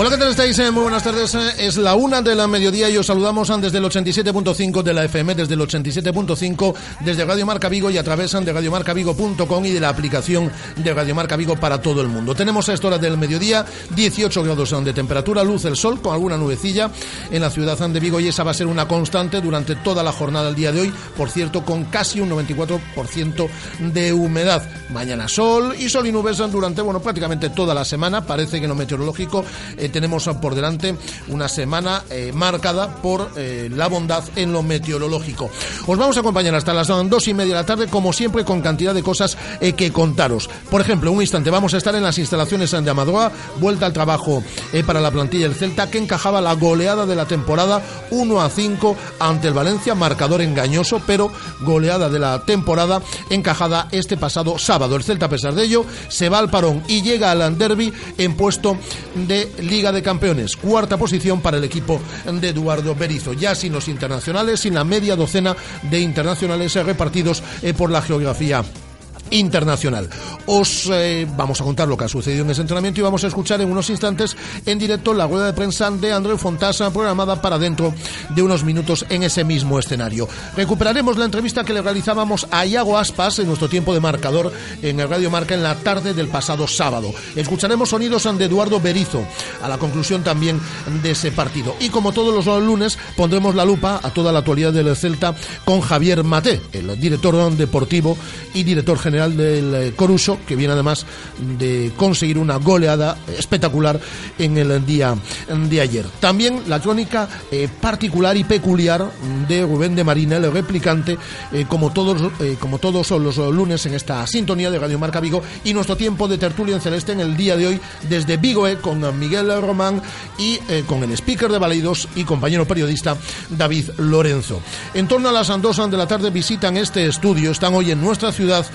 Hola, ¿qué tal estáis? Eh, muy buenas tardes. Eh, es la una de la mediodía y os saludamos desde el 87.5 de la FM, desde el 87.5, desde Radio Marca Vigo y a través de radiomarcavigo.com y de la aplicación de Radio Marca Vigo para todo el mundo. Tenemos a esta hora del mediodía 18 grados de temperatura, luz el sol con alguna nubecilla en la ciudad de Vigo y esa va a ser una constante durante toda la jornada del día de hoy, por cierto, con casi un 94% de humedad. Mañana sol y sol y nubes durante, bueno, prácticamente toda la semana. Parece que no meteorológico. Eh, tenemos por delante una semana eh, marcada por eh, la bondad en lo meteorológico. Os vamos a acompañar hasta las dos y media de la tarde, como siempre, con cantidad de cosas eh, que contaros. Por ejemplo, un instante, vamos a estar en las instalaciones de Amadoa, vuelta al trabajo para la plantilla del Celta, que encajaba la goleada de la temporada 1 a 5 ante el Valencia, marcador engañoso, pero goleada de la temporada encajada este pasado sábado. El Celta, a pesar de ello, se va al parón y llega al derby en puesto de Liga de Campeones. Cuarta posición para el equipo de Eduardo Berizo. Ya sin los internacionales, sin la media docena de internacionales repartidos eh, por la geografía internacional. Os eh, vamos a contar lo que ha sucedido en ese entrenamiento y vamos a escuchar en unos instantes en directo la rueda de prensa de Andreu Fontasa programada para dentro de unos minutos en ese mismo escenario. Recuperaremos la entrevista que le realizábamos a Iago Aspas en nuestro tiempo de marcador en el Radio Marca en la tarde del pasado sábado. Escucharemos sonidos de Eduardo Berizo a la conclusión también de ese partido. Y como todos los lunes pondremos la lupa a toda la actualidad del Celta con Javier Mate, el director deportivo y director general del eh, Coruso, que viene además de conseguir una goleada espectacular en el día de ayer. También la crónica eh, particular y peculiar de Rubén de Marina, el replicante, eh, como todos como todos los lunes en esta sintonía de Radio Marca Vigo y nuestro tiempo de tertulia en celeste en el día de hoy desde Vigo con Miguel Román y con el speaker de Baleidos y compañero periodista David Lorenzo. En torno a las 2 de la tarde visitan este estudio, están hoy en nuestra ciudad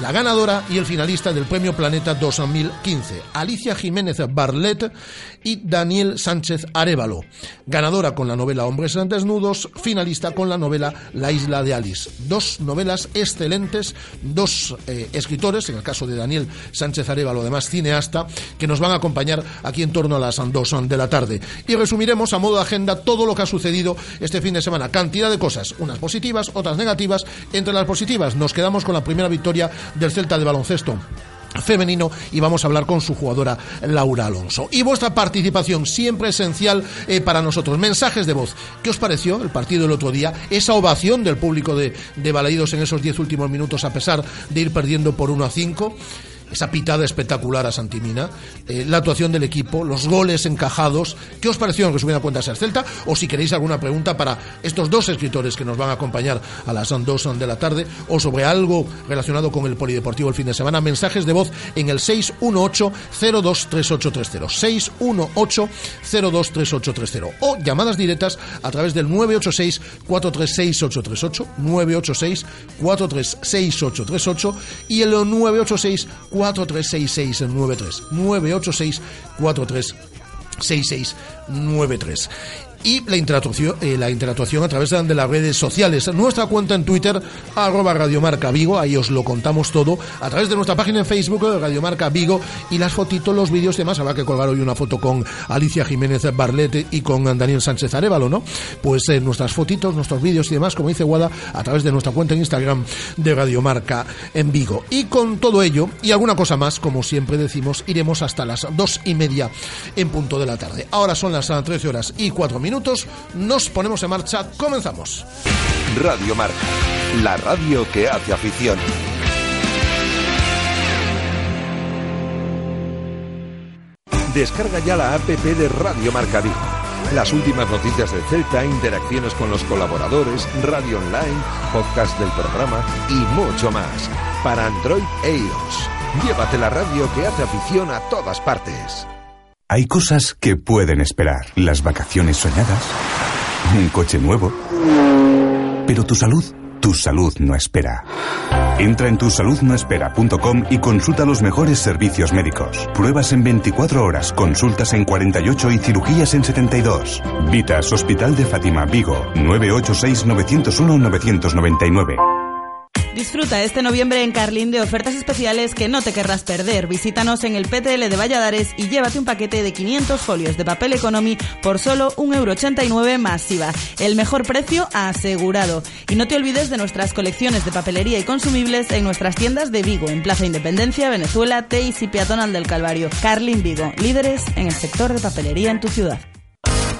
la ganadora y el finalista del Premio Planeta 2015, Alicia Jiménez Barlet y Daniel Sánchez Arevalo, ganadora con la novela Hombres Desnudos, finalista con la novela La Isla de Alice. Dos novelas excelentes, dos eh, escritores, en el caso de Daniel Sánchez Arevalo, además cineasta, que nos van a acompañar aquí en torno a las dos de la tarde. Y resumiremos a modo de agenda todo lo que ha sucedido este fin de semana. Cantidad de cosas, unas positivas, otras negativas. Entre las positivas nos quedamos con la primera victoria del Celta de baloncesto femenino y vamos a hablar con su jugadora Laura Alonso. Y vuestra participación siempre esencial eh, para nosotros. Mensajes de voz. ¿Qué os pareció el partido del otro día? Esa ovación del público de, de Balaídos en esos diez últimos minutos a pesar de ir perdiendo por 1 a 5 esa pitada espectacular a Santimina, eh, la actuación del equipo, los goles encajados. ¿Qué os pareció en resumidas cuentas el Celta? O si queréis alguna pregunta para estos dos escritores que nos van a acompañar a las 2 de la tarde o sobre algo relacionado con el polideportivo el fin de semana, mensajes de voz en el 618-023830. 618-023830. O llamadas directas a través del 986-436838, 986-436838 y el 986 436693 986 436693 y la interactuación, eh, la interactuación a través de las redes sociales. Nuestra cuenta en Twitter, arroba Radiomarca Vigo, ahí os lo contamos todo, a través de nuestra página en Facebook, Radiomarca Vigo, y las fotitos, los vídeos y demás. Habrá que colgar hoy una foto con Alicia Jiménez Barlete y con Daniel Sánchez Arevalo, ¿no? Pues eh, nuestras fotitos, nuestros vídeos y demás, como dice Guada, a través de nuestra cuenta en Instagram de Radiomarca en Vigo. Y con todo ello, y alguna cosa más, como siempre decimos, iremos hasta las dos y media en punto de la tarde. Ahora son las 13 horas y cuatro minutos nos ponemos en marcha, comenzamos. Radio Marca, la radio que hace afición. Descarga ya la app de Radio Marca Vigo. Las últimas noticias de Celta, interacciones con los colaboradores, radio online, podcast del programa y mucho más. Para Android e iOS. Llévate la radio que hace afición a todas partes. Hay cosas que pueden esperar. Las vacaciones soñadas, un coche nuevo. Pero tu salud Tu salud no espera. Entra en tusaludnoespera.com y consulta los mejores servicios médicos. Pruebas en 24 horas, consultas en 48 y cirugías en 72. Vitas Hospital de Fátima, Vigo, 986 901 999. Disfruta este noviembre en Carlín de ofertas especiales que no te querrás perder. Visítanos en el PTL de Valladares y llévate un paquete de 500 folios de papel economy por solo 1,89€ más IVA. El mejor precio asegurado. Y no te olvides de nuestras colecciones de papelería y consumibles en nuestras tiendas de Vigo, en Plaza Independencia, Venezuela, Teis y Peatonal del Calvario. Carlin Vigo, líderes en el sector de papelería en tu ciudad.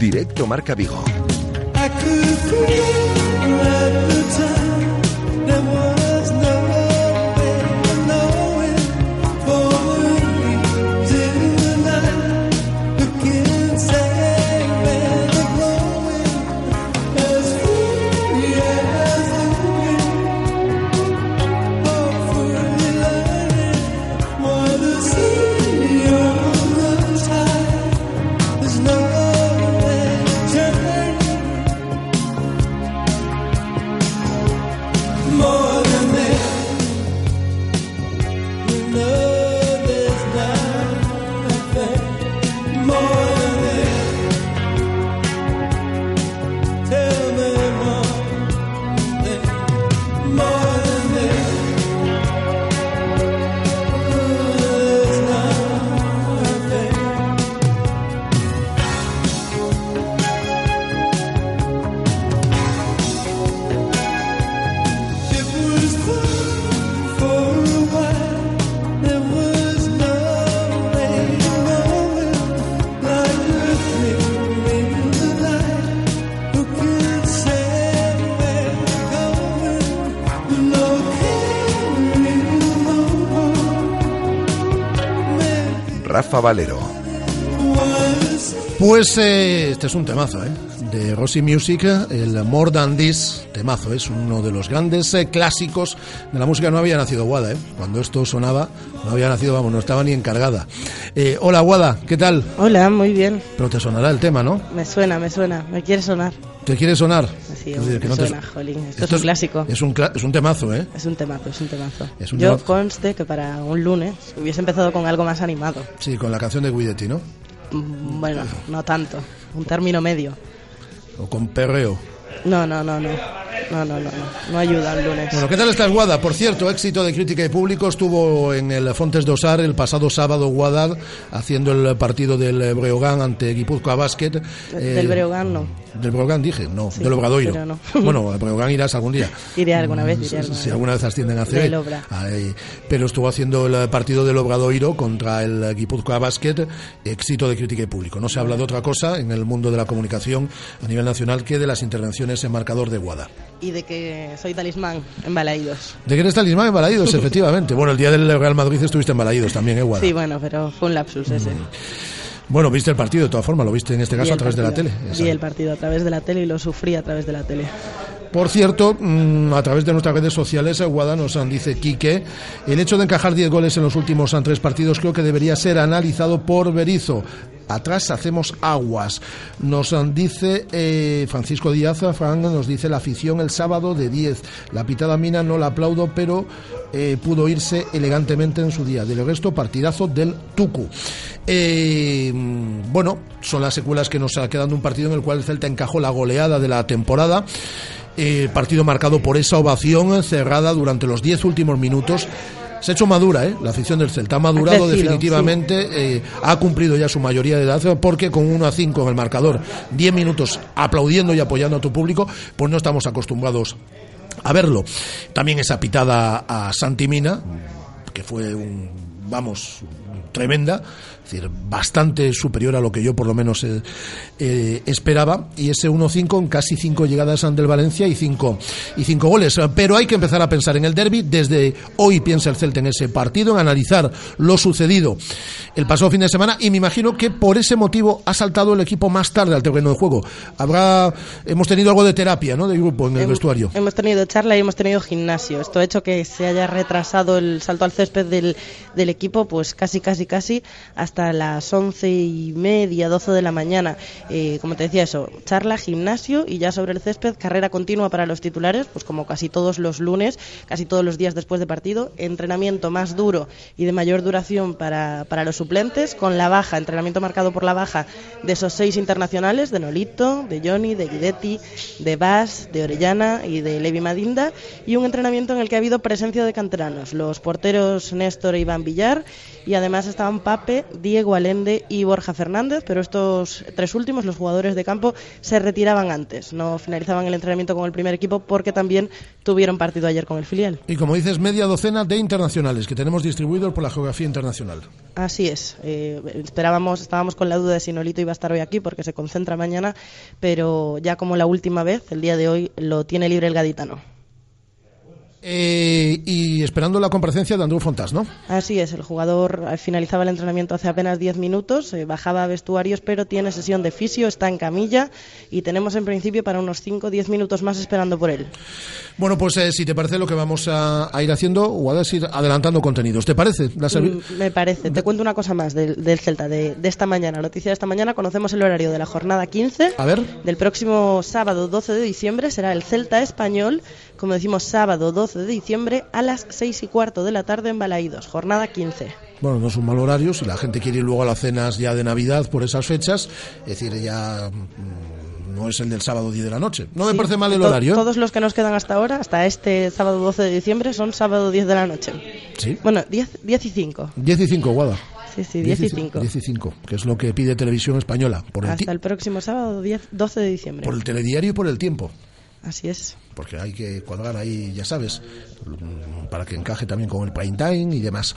Directo Marca Vigo. Rafa Valero. Pues eh, este es un temazo, ¿eh? De Rossi Music, el More Than This, temazo, es uno de los grandes eh, clásicos de la música. No había nacido Guada, ¿eh? Cuando esto sonaba, no había nacido, vamos, no estaba ni encargada. Eh, hola Guada, ¿qué tal? Hola, muy bien. Pero te sonará el tema, ¿no? Me suena, me suena, me quiere sonar. ¿Te quiere sonar? Sí, Es decir, que me no te- suena, jolín. Esto, es un clásico. Es un, cla- es un temazo, ¿eh? Es un temazo, es un temazo. Es un Yo temazo. conste que para un lunes hubiese empezado con algo más animado. Sí, con la canción de Guidetti, ¿no? Mm, Bueno, no tanto. Un término medio. O con perreo. No, no, no, no. No, no, no, no. No ayuda el lunes. Bueno, ¿qué tal estás, Guada? Por cierto, éxito de crítica y público. Estuvo en el Fontes de Osar el pasado sábado, Guada, haciendo el partido del Breogán ante Guipúzcoa Basket. Del Eh, Breogán no. Del Breogán dije, no, Sí, del Obradoiro. no. Bueno, al Breogán irás algún día. Iré alguna vez, iré Si- alguna Si vez. alguna vez ascienden a CB. Pero estuvo haciendo el partido del Obradoiro contra el Guipúzcoa Basket, éxito de crítica y público. No se habla de otra cosa en el mundo de la comunicación a nivel nacional que de las intervenciones en marcador de Guada. Y de que soy talismán en Balaídos. ¿De que eres talismán en Balaídos, efectivamente? Bueno, el día del Real Madrid estuviste en Balaídos también, ¿eh? Sí, bueno, pero fue un lapsus ese. Bueno, viste el partido de todas formas, lo viste en este caso a través de la tele. Vi el partido a través de la tele y lo sufrí a través de la tele. Por cierto, mm, a través de nuestras redes sociales, Guada nos dice Quique, el hecho de encajar 10 goles en los últimos tres partidos creo que debería ser analizado por Berizo. Atrás hacemos aguas. Nos dice eh, Francisco Díaz, Fran, nos dice la afición el sábado de 10. La pitada mina no la aplaudo, pero eh, pudo irse elegantemente en su día. Del resto, partidazo del Tucu. Eh, bueno, son las secuelas que nos ha quedado un partido en el cual el Celta encajó la goleada de la temporada. Partido marcado por esa ovación cerrada durante los diez últimos minutos. Se ha hecho madura, ¿eh? La afición del Celta ha madurado definitivamente, eh, ha cumplido ya su mayoría de edad, porque con 1 a 5 en el marcador, 10 minutos aplaudiendo y apoyando a tu público, pues no estamos acostumbrados a verlo. También esa pitada a Santimina, que fue un, vamos, tremenda, decir, bastante superior a lo que yo por lo menos eh, eh, esperaba. Y ese 1-5 en casi cinco llegadas del Valencia y cinco, y cinco goles. Pero hay que empezar a pensar en el derby. Desde hoy piensa el Celta en ese partido, en analizar lo sucedido el pasado fin de semana. Y me imagino que por ese motivo ha saltado el equipo más tarde al terreno de juego. Habrá, hemos tenido algo de terapia, ¿no? De grupo en el vestuario. Hemos tenido charla y hemos tenido gimnasio. Esto ha hecho que se haya retrasado el salto al césped del, del equipo, pues casi, casi, casi hasta las once y media, doce de la mañana. Eh, como te decía eso, charla, gimnasio y ya sobre el césped, carrera continua para los titulares, pues como casi todos los lunes, casi todos los días después de partido, entrenamiento más duro y de mayor duración para, para los suplentes, con la baja, entrenamiento marcado por la baja de esos seis internacionales, de Nolito, de Johnny, de Guidetti, de Bas, de Orellana y de Levi Madinda, y un entrenamiento en el que ha habido presencia de canteranos, los porteros Néstor e Iván Villar, y además estaban Pape, Diego Alende y Borja Fernández, pero estos tres últimos, los jugadores de campo, se retiraban antes, no finalizaban el entrenamiento con el primer equipo porque también tuvieron partido ayer con el filial. Y como dices, media docena de internacionales que tenemos distribuidos por la geografía internacional. Así es. Eh, esperábamos, estábamos con la duda de si Nolito iba a estar hoy aquí porque se concentra mañana, pero ya como la última vez, el día de hoy lo tiene libre el gaditano. Eh, y esperando la comparecencia de Andrew Fontas, ¿no? Así es, el jugador finalizaba el entrenamiento hace apenas 10 minutos, eh, bajaba a vestuarios, pero tiene sesión de fisio, está en camilla y tenemos en principio para unos 5 o 10 minutos más esperando por él. Bueno, pues eh, si te parece lo que vamos a, ir haciendo o a ir adelantando contenidos. ¿Te parece? La mm, me parece. Te cuento una cosa más del, del Celta, de, de, esta mañana. Noticia de esta mañana, conocemos el horario de la jornada 15. A ver. Del próximo sábado 12 de diciembre será el Celta español, como decimos, sábado 12 de diciembre a las 6 y cuarto de la tarde en Balaídos, jornada 15. Bueno, no es un mal horario, si la gente quiere ir luego a las cenas ya de Navidad por esas fechas, es decir, ya mm, no es el del sábado 10 de la noche. No me parece mal el horario. ¿eh? Todos los que nos quedan hasta ahora, hasta este sábado 12 de diciembre, son sábado 10 de la noche. Sí. Bueno, 10, 10 y 5. 10 y 5, Guada. Sí, sí, 10 y 5. 10 y 5, que es lo que pide Televisión Española. Por el Hasta el próximo sábado 10, 12 de diciembre. Por el telediario y por el tiempo. Así es. Porque hay que cuadrar ahí, ya sabes, para que encaje también con el prime time y demás.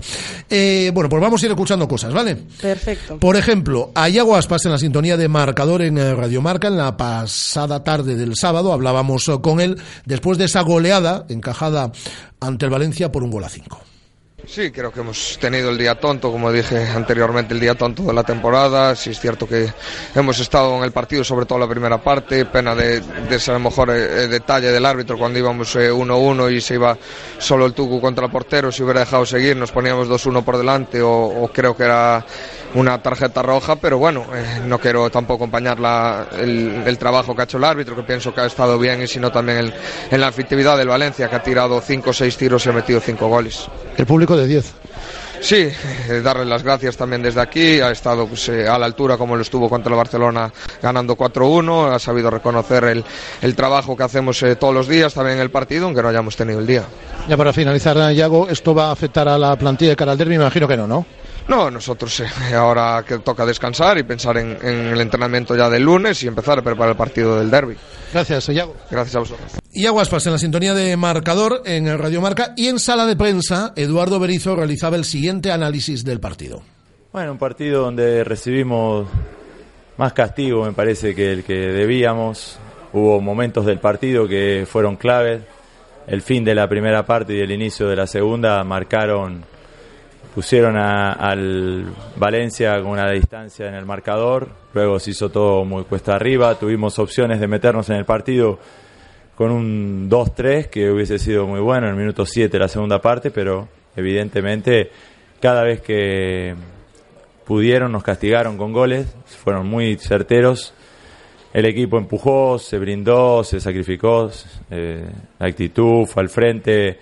Eh, bueno, pues vamos a ir escuchando cosas, ¿vale? Perfecto. Por ejemplo, a Iago Aspas en la sintonía de marcador en eh, Radio Marca en la pasada tarde del sábado hablábamos eh, con él después de esa goleada encajada ante el Valencia por un gol a cinco. Sí, creo que hemos tenido el día tonto, como dije anteriormente, el día tonto de la temporada. Sí es cierto que hemos estado en el partido, sobre todo la primera parte, pena de, de ese mejor eh, detalle del árbitro cuando íbamos 1-1 eh, y se iba solo el Tucu contra el portero. Si hubiera dejado seguir, nos poníamos 2-1 por delante o, creo que era una tarjeta roja, pero bueno, eh, no quiero tampoco acompañar el, el, trabajo que ha hecho el árbitro, que pienso que ha estado bien, y sino también el, en la efectividad del Valencia, que ha tirado 5 o 6 tiros y ha metido 5 goles. El público de 10. Sí, eh, darle las gracias también desde aquí. Ha estado pues, eh, a la altura como lo estuvo contra el Barcelona ganando 4-1. Ha sabido reconocer el, el trabajo que hacemos eh, todos los días también en el partido, aunque no hayamos tenido el día. Ya para finalizar, Yago, ¿esto va a afectar a la plantilla de cara al derby? Me imagino que no, ¿no? No, nosotros eh, ahora que toca descansar y pensar en, el entrenamiento ya del lunes y empezar a preparar el partido del derby. Gracias, Iago. Gracias a vosotros. Iago Aspas en la sintonía de marcador en el Radio Marca y en sala de prensa, Eduardo Berizo realizaba el siguiente análisis del partido. Bueno, un partido donde recibimos más castigo, me parece, que el que debíamos. Hubo momentos del partido que fueron claves. El fin de la primera parte y el inicio de la segunda marcaron pusieron al Valencia con una distancia en el marcador, luego se hizo todo muy cuesta arriba, tuvimos opciones de meternos en el partido con un 2-3 que hubiese sido muy bueno en el minuto 7 la segunda parte, pero evidentemente cada vez que pudieron nos castigaron con goles, fueron muy certeros. El equipo empujó, se brindó, se sacrificó, eh, la actitud fue al frente.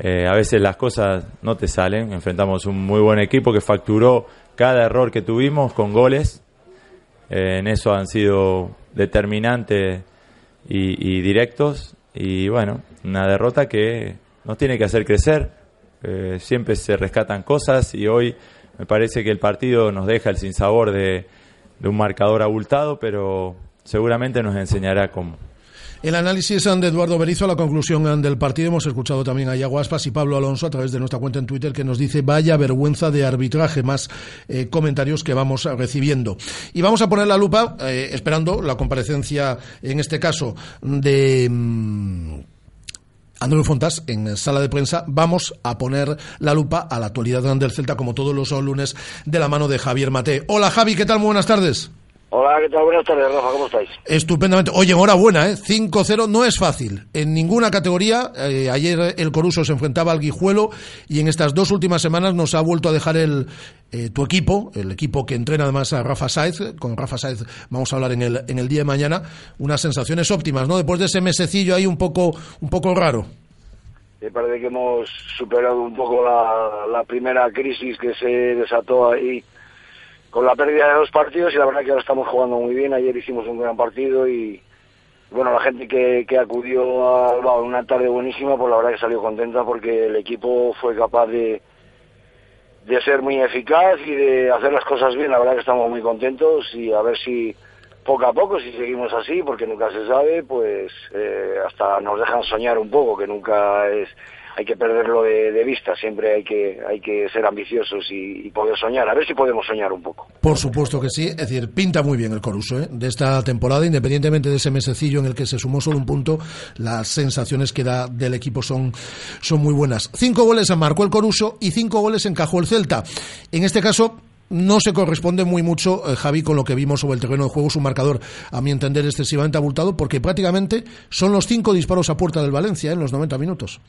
Eh, a veces las cosas no te salen. Enfrentamos un muy buen equipo que facturó cada error que tuvimos con goles. Eh, en eso han sido determinantes y, directos. Y bueno, una derrota que nos tiene que hacer crecer. Eh, siempre se rescatan cosas y hoy me parece que el partido nos deja el sinsabor de, de un marcador abultado, pero seguramente nos enseñará cómo. El análisis de Eduardo Berizo, la conclusión del partido, hemos escuchado también a Yaguaspas y Pablo Alonso a través de nuestra cuenta en Twitter que nos dice vaya vergüenza de arbitraje, más eh, comentarios que vamos recibiendo. Y vamos a poner la lupa, eh, esperando la comparecencia, en este caso, de... Mm, Andrés Fontas, en sala de prensa, vamos a poner la lupa a la actualidad del Celta, como todos los lunes, de la mano de Javier Mate. Hola Javi, ¿qué tal? Muy buenas tardes. Hola, ¿qué tal? Buenas tardes, Rafa, ¿cómo estáis? Estupendamente. Oye, enhorabuena, ¿eh? 5-0 no es fácil. En ninguna categoría, eh, ayer el Coruso se enfrentaba al Guijuelo y en estas dos últimas semanas nos ha vuelto a dejar el eh, tu equipo, el equipo que entrena además a Rafa Saez, con Rafa Saez vamos a hablar en el, en el día de mañana, unas sensaciones óptimas, ¿no? Después de ese mesecillo ahí un poco, un poco raro. Me parece que hemos superado un poco la, la primera crisis que se desató ahí con la pérdida de dos partidos y la verdad que ahora estamos jugando muy bien. Ayer hicimos un gran partido y bueno, la gente que, que acudió a una tarde buenísima, pues la verdad que salió contenta porque el equipo fue capaz de, de ser muy eficaz y de hacer las cosas bien. La verdad que estamos muy contentos y a ver si poco a poco, si seguimos así, porque nunca se sabe, pues eh, hasta nos dejan soñar un poco, que nunca es hay que perderlo de, vista, siempre hay que, hay que ser ambiciosos y, poder soñar, a ver si podemos soñar un poco. Por supuesto que sí, es decir, pinta muy bien el Coruso ¿eh? de esta temporada, independientemente de ese mesecillo en el que se sumó solo un punto, las sensaciones que da del equipo son, son muy buenas. Cinco goles marcó el Coruso y cinco goles encajó el Celta. En este caso, no se corresponde muy mucho, eh, Javi, con lo que vimos sobre el terreno de juego, su marcador, a mi entender, excesivamente abultado, porque prácticamente son los cinco disparos a puerta del Valencia ¿eh? en los 90 minutos.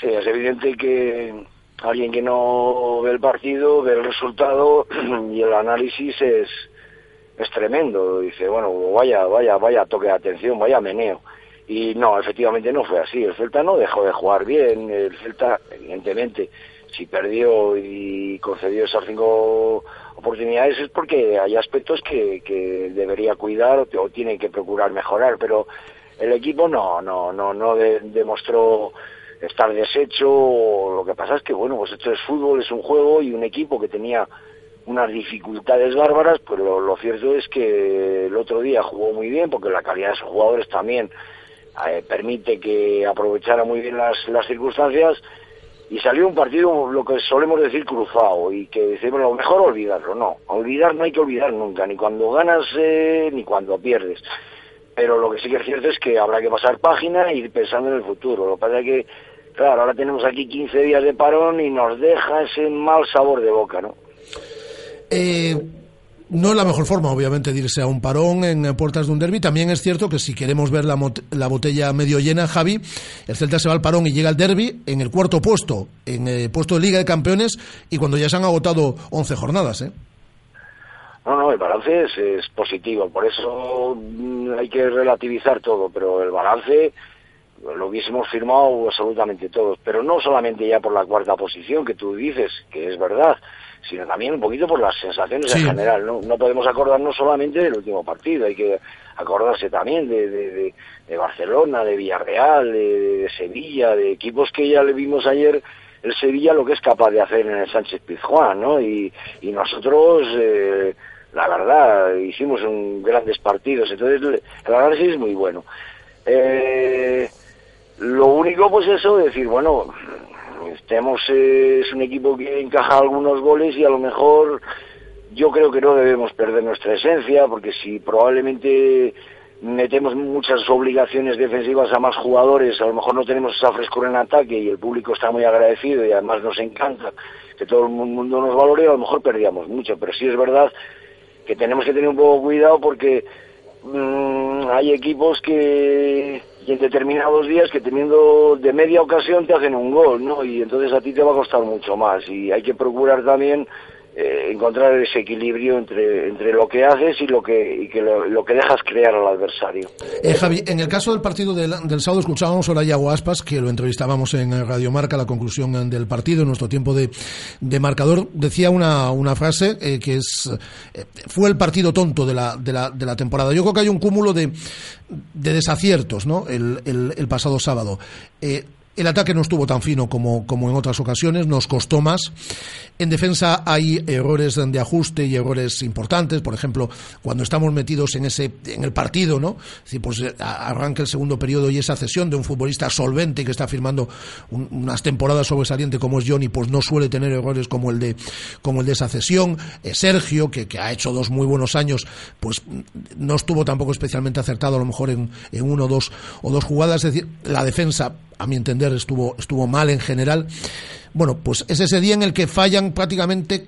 Sí, es evidente que alguien que no ve el partido, ve el resultado y el análisis es, es tremendo. Dice, bueno, vaya, vaya, vaya toque de atención, vaya meneo. Y no, efectivamente no fue así. El Celta no dejó de jugar bien. El Celta, evidentemente, si perdió y concedió esas cinco oportunidades es porque hay aspectos que, que debería cuidar o, tiene que procurar mejorar. Pero el equipo no, no, no, no demostró estar deshecho. Lo que pasa es que, bueno, pues esto es fútbol, es un juego y un equipo que tenía unas dificultades bárbaras, pues lo, cierto es que el otro día jugó muy bien porque la calidad de sus jugadores también eh, permite que aprovechara muy bien las, las circunstancias y salió un partido, lo que solemos decir, cruzado y que decimos, lo mejor olvidarlo, no, olvidar no hay que olvidar nunca, ni cuando ganas eh, ni cuando pierdes. Pero lo que sí que es cierto es que habrá que pasar página y ir pensando en el futuro. Lo que pasa es que Claro, ahora tenemos aquí 15 días de parón y nos deja ese mal sabor de boca, ¿no? Eh, no es la mejor forma, obviamente, de irse a un parón en puertas de un derby. También es cierto que si queremos ver la, la, botella medio llena, Javi, el Celta se va al parón y llega al derby en el cuarto puesto, en el puesto de Liga de Campeones, y cuando ya se han agotado 11 jornadas, ¿eh? No, no, el balance es, es positivo, por eso mm, hay que relativizar todo, pero el balance lo hubiésemos firmado absolutamente todos, pero no solamente ya por la cuarta posición que tú dices, que es verdad, sino también un poquito por las sensaciones en general. ¿no? no podemos acordarnos solamente del último partido, hay que acordarse también de, de, de, Barcelona, de Villarreal, de, Sevilla, de equipos que ya le vimos ayer el Sevilla lo que es capaz de hacer en el Sánchez Pizjuán, ¿no? Y, y nosotros, eh, la verdad, hicimos un grandes partidos, entonces el análisis es muy bueno. Eh, lo único, pues eso, decir, bueno, estemos, eh, es un equipo que encaja algunos goles y a lo mejor yo creo que no debemos perder nuestra esencia, porque si probablemente metemos muchas obligaciones defensivas a más jugadores, a lo mejor no tenemos esa frescura en ataque y el público está muy agradecido y además nos encanta que todo el mundo nos valore, a lo mejor perdíamos mucho, pero sí es verdad que tenemos que tener un poco cuidado porque mm, hay equipos que en determinados días que teniendo de media ocasión te hacen un gol, ¿no? Y entonces a ti te va a costar mucho más y hay que procurar también eh, encontrar ese equilibrio entre, entre lo que haces y lo que, y que lo, que dejas crear al adversario. Eh, Javi, en el caso del partido del, del sábado escuchábamos a Yago Aspas, que lo entrevistábamos en Radio Marca, la conclusión del partido, en nuestro tiempo de, de marcador, decía una, una frase eh, que es fue el partido tonto de la, de, la, de la temporada. Yo creo que hay un cúmulo de, de desaciertos ¿no? el, el pasado sábado. El ataque no estuvo tan fino como, como en otras ocasiones, nos costó más. En defensa hay errores de ajuste y errores importantes, por ejemplo, cuando estamos metidos en ese en el partido, ¿no? pues eh, arranca el segundo periodo y esa cesión de un futbolista solvente que está firmando unas temporadas sobresalientes como es Johnny, pues no suele tener errores como el de como el de esa cesión. Eh, Sergio, que, que, ha hecho dos muy buenos años, pues no estuvo tampoco especialmente acertado a lo mejor en, en uno dos, o dos jugadas. Es decir, la defensa a mi entender, estuvo, estuvo mal en general. Bueno, pues es ese día en el que fallan prácticamente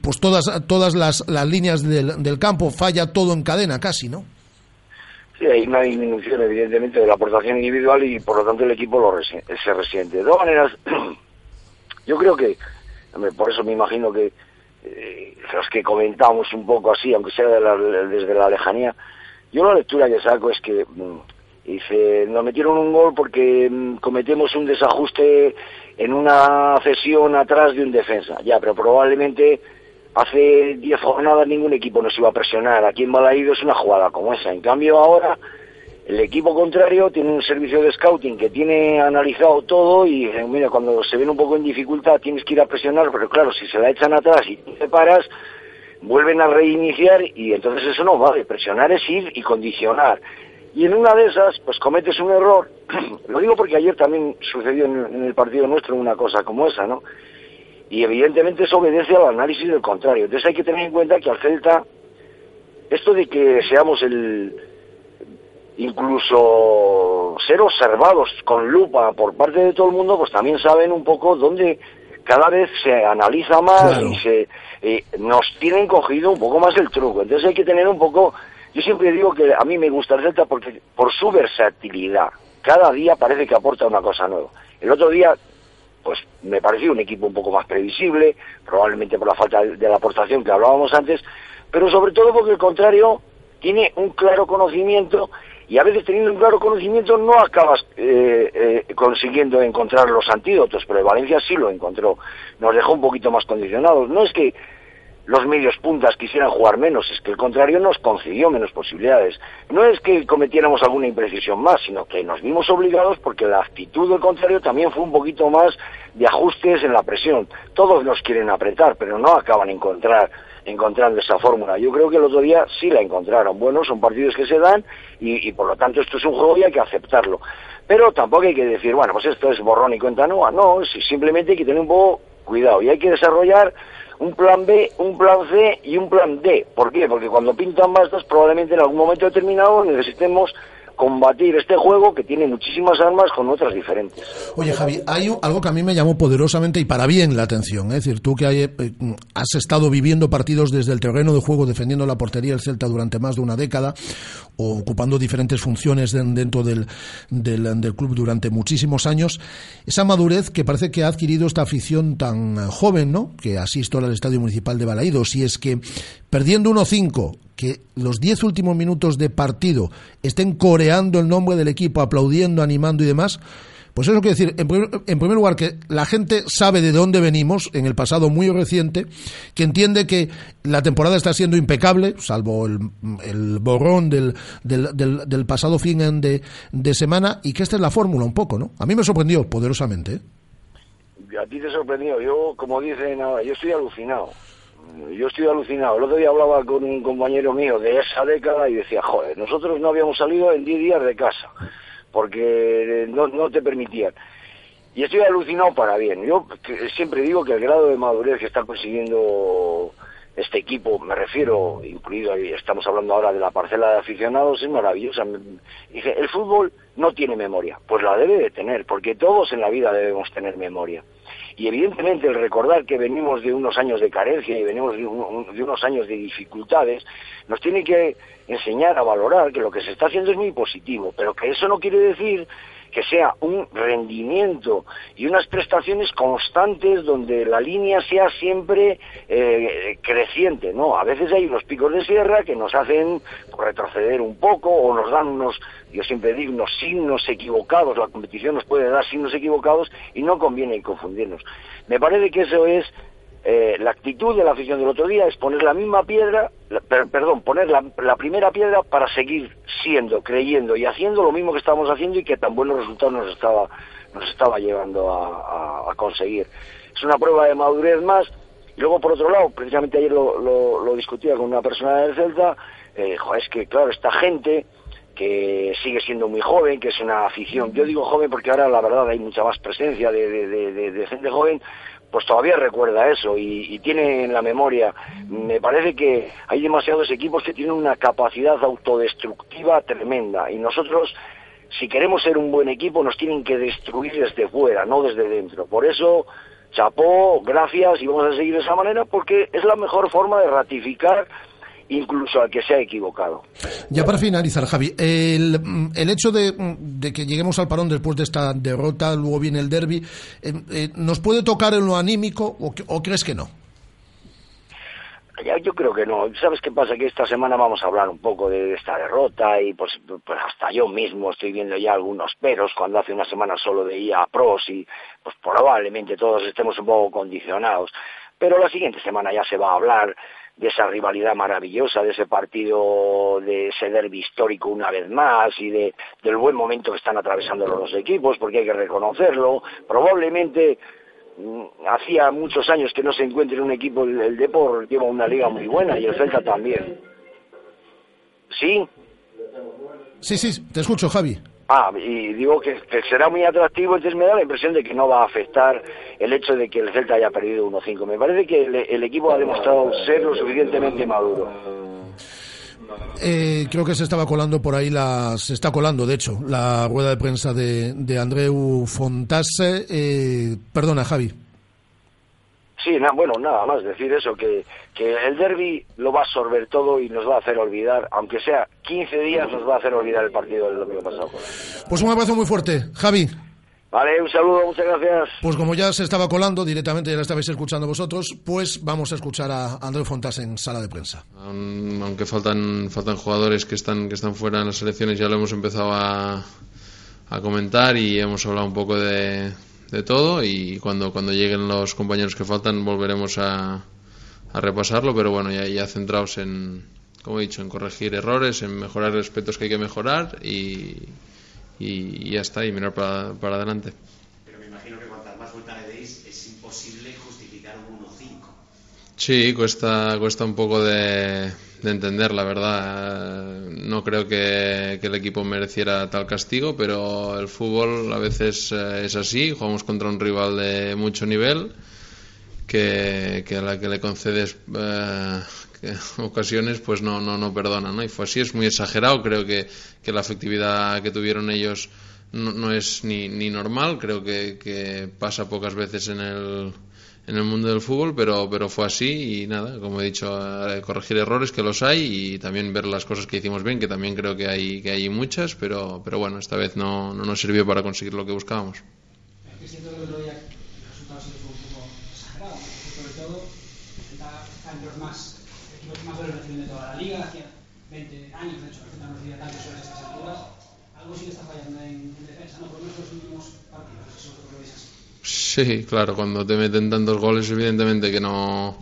pues todas, todas las, las líneas del, del campo, falla todo en cadena casi, ¿no? Sí, hay una disminución evidentemente de la aportación individual y por lo tanto el equipo lo se resiente. De todas maneras, yo creo que, por eso me imagino que eh, los que comentamos un poco así, aunque sea desde la lejanía, yo la lectura que saco es que mm, Dice, nos metieron un gol porque mm, cometemos un desajuste en una cesión atrás de un defensa. Ya, pero probablemente hace 10 jornadas ningún equipo nos iba a presionar. Aquí en Balaído es una jugada como esa. En cambio ahora el equipo contrario tiene un servicio de scouting que tiene analizado todo y mira, cuando se ven un poco en dificultad tienes que ir a presionar, pero claro, si se la echan atrás y te paras, vuelven a reiniciar y entonces eso no vale. Presionar es ir y condicionar. Y en una de esas, pues cometes un error. Lo digo porque ayer también sucedió en, el partido nuestro una cosa como esa, ¿no? Y evidentemente eso obedece al análisis del contrario. Entonces hay que tener en cuenta que al Celta, esto de que seamos el. incluso ser observados con lupa por parte de todo el mundo, pues también saben un poco dónde cada vez se analiza más y se eh, nos tienen cogido un poco más el truco. Entonces hay que tener un poco yo siempre digo que a mí me gusta el Celta porque por su versatilidad. Cada día parece que aporta una cosa nueva. El otro día, pues me pareció un equipo un poco más previsible, probablemente por la falta de la aportación que hablábamos antes, pero sobre todo porque el contrario tiene un claro conocimiento y a veces teniendo un claro conocimiento no acabas eh, eh, consiguiendo encontrar los antídotos, pero Valencia sí lo encontró, nos dejó un poquito más condicionados. No es que los medios puntas quisieran jugar menos, es que el contrario nos concedió menos posibilidades. No es que cometiéramos alguna imprecisión más, sino que nos vimos obligados porque la actitud del contrario también fue un poquito más de ajustes en la presión. Todos nos quieren apretar, pero no acaban encontrar encontrando esa fórmula. Yo creo que el otro día sí la encontraron. Bueno, son partidos que se dan y, por lo tanto esto es un juego y hay que aceptarlo. Pero tampoco hay que decir, bueno, pues esto es borrón y cuenta nueva. No, simplemente hay que tener un poco cuidado y hay que desarrollar un plan B, un plan C y un plan D. ¿Por qué? Porque cuando pintan bastos probablemente en algún momento determinado necesitemos combatir este juego que tiene muchísimas armas con otras diferentes. Oye, Javi, hay algo que a mí me llamó poderosamente y para bien la atención. ¿eh? Es decir, tú que eh, has estado viviendo partidos desde el terreno de juego, defendiendo la portería del Celta durante más de una década, o ocupando diferentes funciones dentro del, del, club durante muchísimos años, esa madurez que parece que ha adquirido esta afición tan joven, ¿no? Que asisto al Estadio Municipal de Balaídos, y es que perdiendo 1-5, que los 10 últimos minutos de partido estén coreando el nombre del equipo, aplaudiendo, animando y demás, pues eso quiere decir, en primer, lugar, que la gente sabe de dónde venimos, en el pasado muy reciente, que entiende que la temporada está siendo impecable, salvo el, borrón del, del, pasado fin de, de, semana, y que esta es la fórmula un poco, ¿no? A mí me sorprendió poderosamente. ¿eh? A ti te sorprendió, yo, como dicen yo estoy alucinado yo estoy alucinado. El otro día hablaba con un compañero mío de esa década y decía, joder, nosotros no habíamos salido en 10 días de casa porque no, no te permitían. Y estoy alucinado para bien. Yo siempre digo que el grado de madurez que está consiguiendo este equipo, me refiero, incluido, estamos hablando ahora de la parcela de aficionados, es maravillosa. Dice, el fútbol no tiene memoria, pues la debe de tener, porque todos en la vida debemos tener memoria. Y evidentemente el recordar que venimos de unos años de carencia y venimos de, unos años de dificultades, nos tiene que enseñar a valorar que lo que se está haciendo es muy positivo, pero que eso no quiere decir que sea un rendimiento y unas prestaciones constantes donde la línea sea siempre eh, creciente, ¿no? A veces hay unos picos de sierra que nos hacen retroceder un poco o nos dan unos, yo siempre digo, unos signos equivocados, la competición nos puede dar signos equivocados y no conviene confundirnos. Me parece que eso es eh, la actitud de la afición del otro día es poner la misma piedra, perdón, poner la, primera piedra para seguir siendo, creyendo y haciendo lo mismo que estábamos haciendo y que tan buenos resultados nos estaba, nos estaba llevando a, conseguir. Es una prueba de madurez más. Y luego, por otro lado, precisamente ayer lo, discutía con una persona del Celta, eh, es que, claro, esta gente que sigue siendo muy joven, que es una afición. Yo digo joven porque ahora la verdad hay mucha más presencia de gente joven, pues todavía recuerda eso y, tiene en la memoria. Me parece que hay demasiados equipos que tienen una capacidad autodestructiva tremenda y nosotros, si queremos ser un buen equipo, nos tienen que destruir desde fuera, no desde dentro. Por eso, chapó, gracias y vamos a seguir de esa manera porque es la mejor forma de ratificar incluso al que se ha equivocado. Ya para finalizar, Javi, el, el hecho de, que lleguemos al parón después de esta derrota, luego viene el derby, eh, eh, ¿nos puede tocar en lo anímico o, crees que no? yo creo que no. ¿Sabes qué pasa? Que esta semana vamos a hablar un poco de esta derrota y pues, pues hasta yo mismo estoy viendo ya algunos peros cuando hace una semana solo veía pros y pues probablemente todos estemos un poco condicionados. Pero la siguiente semana ya se va a hablar de esa rivalidad maravillosa, de ese partido, de ese derbi histórico una vez más y de, del buen momento que están atravesando los equipos, porque hay que reconocerlo. Probablemente mm, hacía muchos años que no se encuentre un equipo, el, el Depor lleva una liga muy buena y el Celta también. ¿Sí? Sí, sí, te escucho, Javi. Ah, y digo que, será muy atractivo, entonces me da la impresión de que no va a afectar el hecho de que el Celta haya perdido 1-5. Me parece que el, equipo ha demostrado ser lo suficientemente maduro. Eh, creo que se estaba colando por ahí, la, se está colando, de hecho, la rueda de prensa de, de Andreu Fontase. Eh, perdona, Javi. Sí, bueno, nada más decir eso, que, que el derby lo va a absorber todo y nos va a hacer olvidar, aunque sea 15 días, nos va a hacer olvidar el partido del domingo pasado. Pues un abrazo muy fuerte, Javi. Vale, un saludo, muchas gracias. Pues como ya se estaba colando directamente, ya la estabais escuchando vosotros, pues vamos a escuchar a Andrés Fontas en sala de prensa. Aunque faltan, faltan jugadores que están, que están fuera en las selecciones, ya lo hemos empezado a, a comentar y hemos hablado un poco de, de todo y cuando, cuando lleguen los compañeros que faltan volveremos a, a repasarlo, pero bueno, ya, ya centrados en, como he dicho, en corregir errores, en mejorar aspectos que hay que mejorar y, y, ya está, y mirar para, para adelante. Pero me imagino que cuantas más vueltas le deis es imposible justificar un 1-5. Sí, cuesta, cuesta un poco de de entender, la verdad. No creo que, el equipo mereciera tal castigo, pero el fútbol a veces eh, es así. Jugamos contra un rival de mucho nivel que, a la que le concedes eh, ocasiones, pues no, no, no perdona. ¿no? Y fue así, es muy exagerado. Creo que, que la efectividad que tuvieron ellos no, no es ni, ni normal. Creo que, que pasa pocas veces en el en el mundo del fútbol, pero, pero fue así y nada, como he dicho, eh, corregir errores que los hay y también ver las cosas que hicimos bien, que también creo que hay, que hay muchas, pero, pero bueno, esta vez no, no nos sirvió para conseguir lo que buscábamos. más equipos más de toda la liga, hacía 20 años, de hecho, no estas alturas. Algo sí que está fallando en, en defensa, ¿no? Por lo menos los últimos partidos, eso lo veis así. Sí, claro, cuando te meten tantos goles, evidentemente que no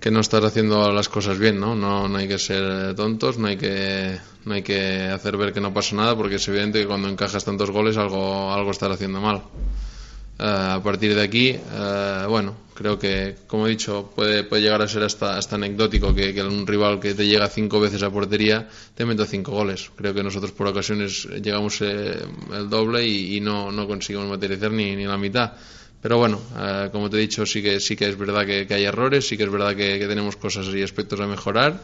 que no estás haciendo las cosas bien, ¿no? No, no hay que ser tontos, no hay que no hay que hacer ver que no pasa nada, porque es evidente que cuando encajas tantos goles algo algo estás haciendo mal. Eh, a partir de aquí, eh, bueno, creo que, como he dicho, puede, puede llegar a ser hasta, hasta anecdótico que, que, un rival que te llega cinco veces a portería te meta cinco goles. Creo que nosotros por ocasiones llegamos eh, el doble y, no, no conseguimos materializar ni, ni la mitad. pero bueno, como te he dicho, sí que, sí que es verdad que, hay errores, sí que es verdad que, tenemos cosas y aspectos a mejorar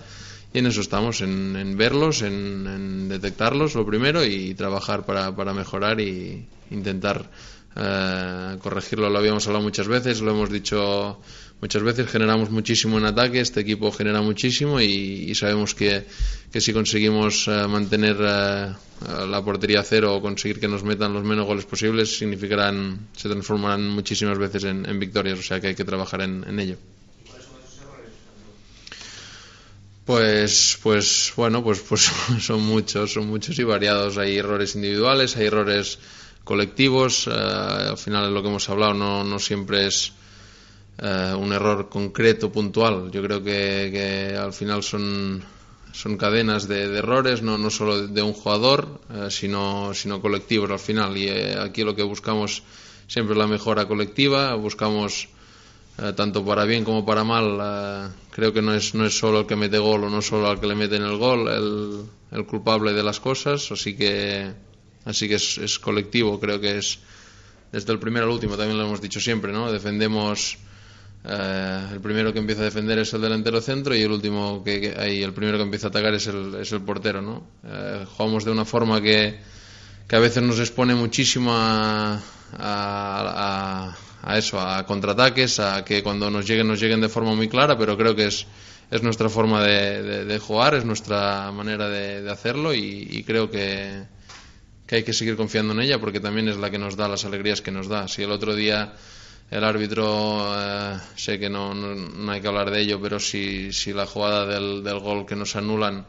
y en eso estamos, en, verlos, en, detectarlos lo primero y trabajar para, para mejorar y intentar eh, corregirlo. Lo habíamos hablado muchas veces, lo hemos dicho muchas veces, generamos muchísimo en ataque, este equipo genera muchísimo y, sabemos que, que, si conseguimos eh, mantener eh, la portería cero o conseguir que nos metan los menos goles posibles, significarán, se transformarán muchísimas veces en, victorias, o sea que hay que trabajar en, en ello. Pues, pues bueno, pues, pues son muchos, son muchos y variados. Hay errores individuales, hay errores colectivos. Eh, al final, lo que hemos hablado no, siempre es eh, un error concreto, puntual. Yo creo que, al final son, cadenas de, errores, no, solo de un jugador, eh, sino, sino colectivos al final. Y aquí lo que buscamos siempre es la mejora colectiva, buscamos eh, tanto para bien como para mal, eh, creo que no es, no es solo el que mete gol o no solo al que le mete en el gol el, culpable de las cosas, así que, así que es, colectivo, creo que es desde el primero al último, también lo hemos dicho siempre, ¿no? Defendemos, eh, el primero que empieza a defender es el delantero centro y el último que, ahí, el primero que empieza a atacar es el, es el portero, ¿no? jugamos de una forma que, que a veces nos expone muchísimo a, a a eso, a contraataques, a que cuando nos lleguen nos lleguen de forma muy clara, pero creo que es, es nuestra forma de, de, jugar, es nuestra manera de, hacerlo y, creo que, que, hay que seguir confiando en ella porque también es la que nos da las alegrías que nos da. Si el otro día el árbitro, eh, sé que no, no, hay que hablar de ello, pero si, si la jugada del, del gol que nos anulan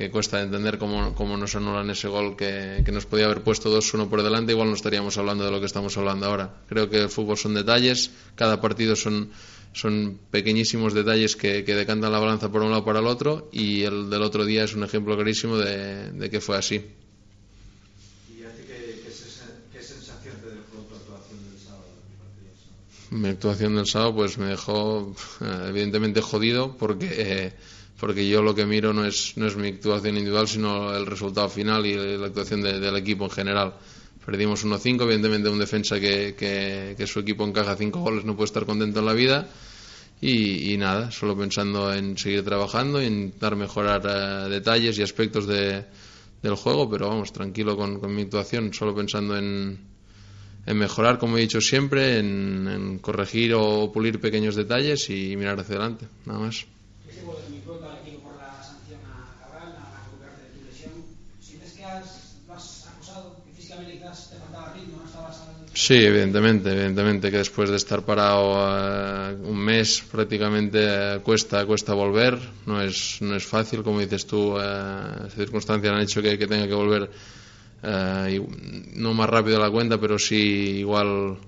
que cuesta entender cómo, cómo nos anulan ese gol que, nos podía haber puesto 2-1 por delante, igual no estaríamos hablando de lo que estamos hablando ahora. Creo que el fútbol son detalles, cada partido son, son pequeñísimos detalles que, decantan la balanza por un lado para el otro y el del otro día es un ejemplo clarísimo de, que fue así. ¿Y a ti qué, qué, sensación te dejó tu actuación del sábado? Mi actuación del sábado pues me dejó eh, evidentemente jodido porque... Eh, porque yo lo que miro no es, no es mi actuación individual, sino el resultado final y la actuación del equipo en general. Perdimos 1-5, evidentemente un defensa que, que, su equipo encaja 5 goles no puede estar contento en la vida. Y, nada, solo pensando en seguir trabajando, en dar mejorar eh, detalles y aspectos de, del juego, pero vamos, tranquilo con, con mi actuación, solo pensando en, en mejorar, como he dicho siempre, en, en corregir o pulir pequeños detalles y mirar hacia adelante, nada más. Sí, evidentemente, evidentemente que después de estar parado eh, un mes prácticamente eh, cuesta cuesta volver, no es no es fácil, como dices tú, eh, circunstancias han hecho que, tenga que volver eh, no más rápido la cuenta, pero sí igual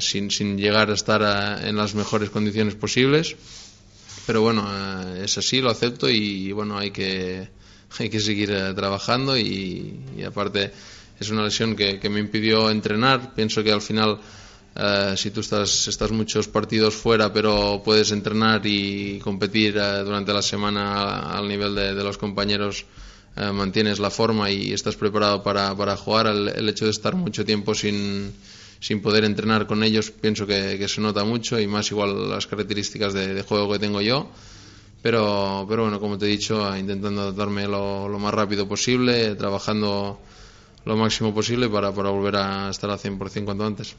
sin, sin llegar a estar en las mejores condiciones posibles. Pero bueno, es así, lo acepto y bueno, hay que hay que seguir trabajando y, aparte es una lesión que, me impidió entrenar. Pienso que al final, eh, si tú estás, estás muchos partidos fuera, pero puedes entrenar y competir eh, durante la semana al nivel de, los compañeros, eh, mantienes la forma y estás preparado para, para jugar. El, hecho de estar mucho tiempo sin, sin poder entrenar con ellos, pienso que, se nota mucho y más igual las características de, juego que tengo yo. Pero, pero bueno, como te he dicho, intentando adaptarme lo, lo más rápido posible, trabajando lo máximo posible para, para volver a estar al 100% cuanto antes.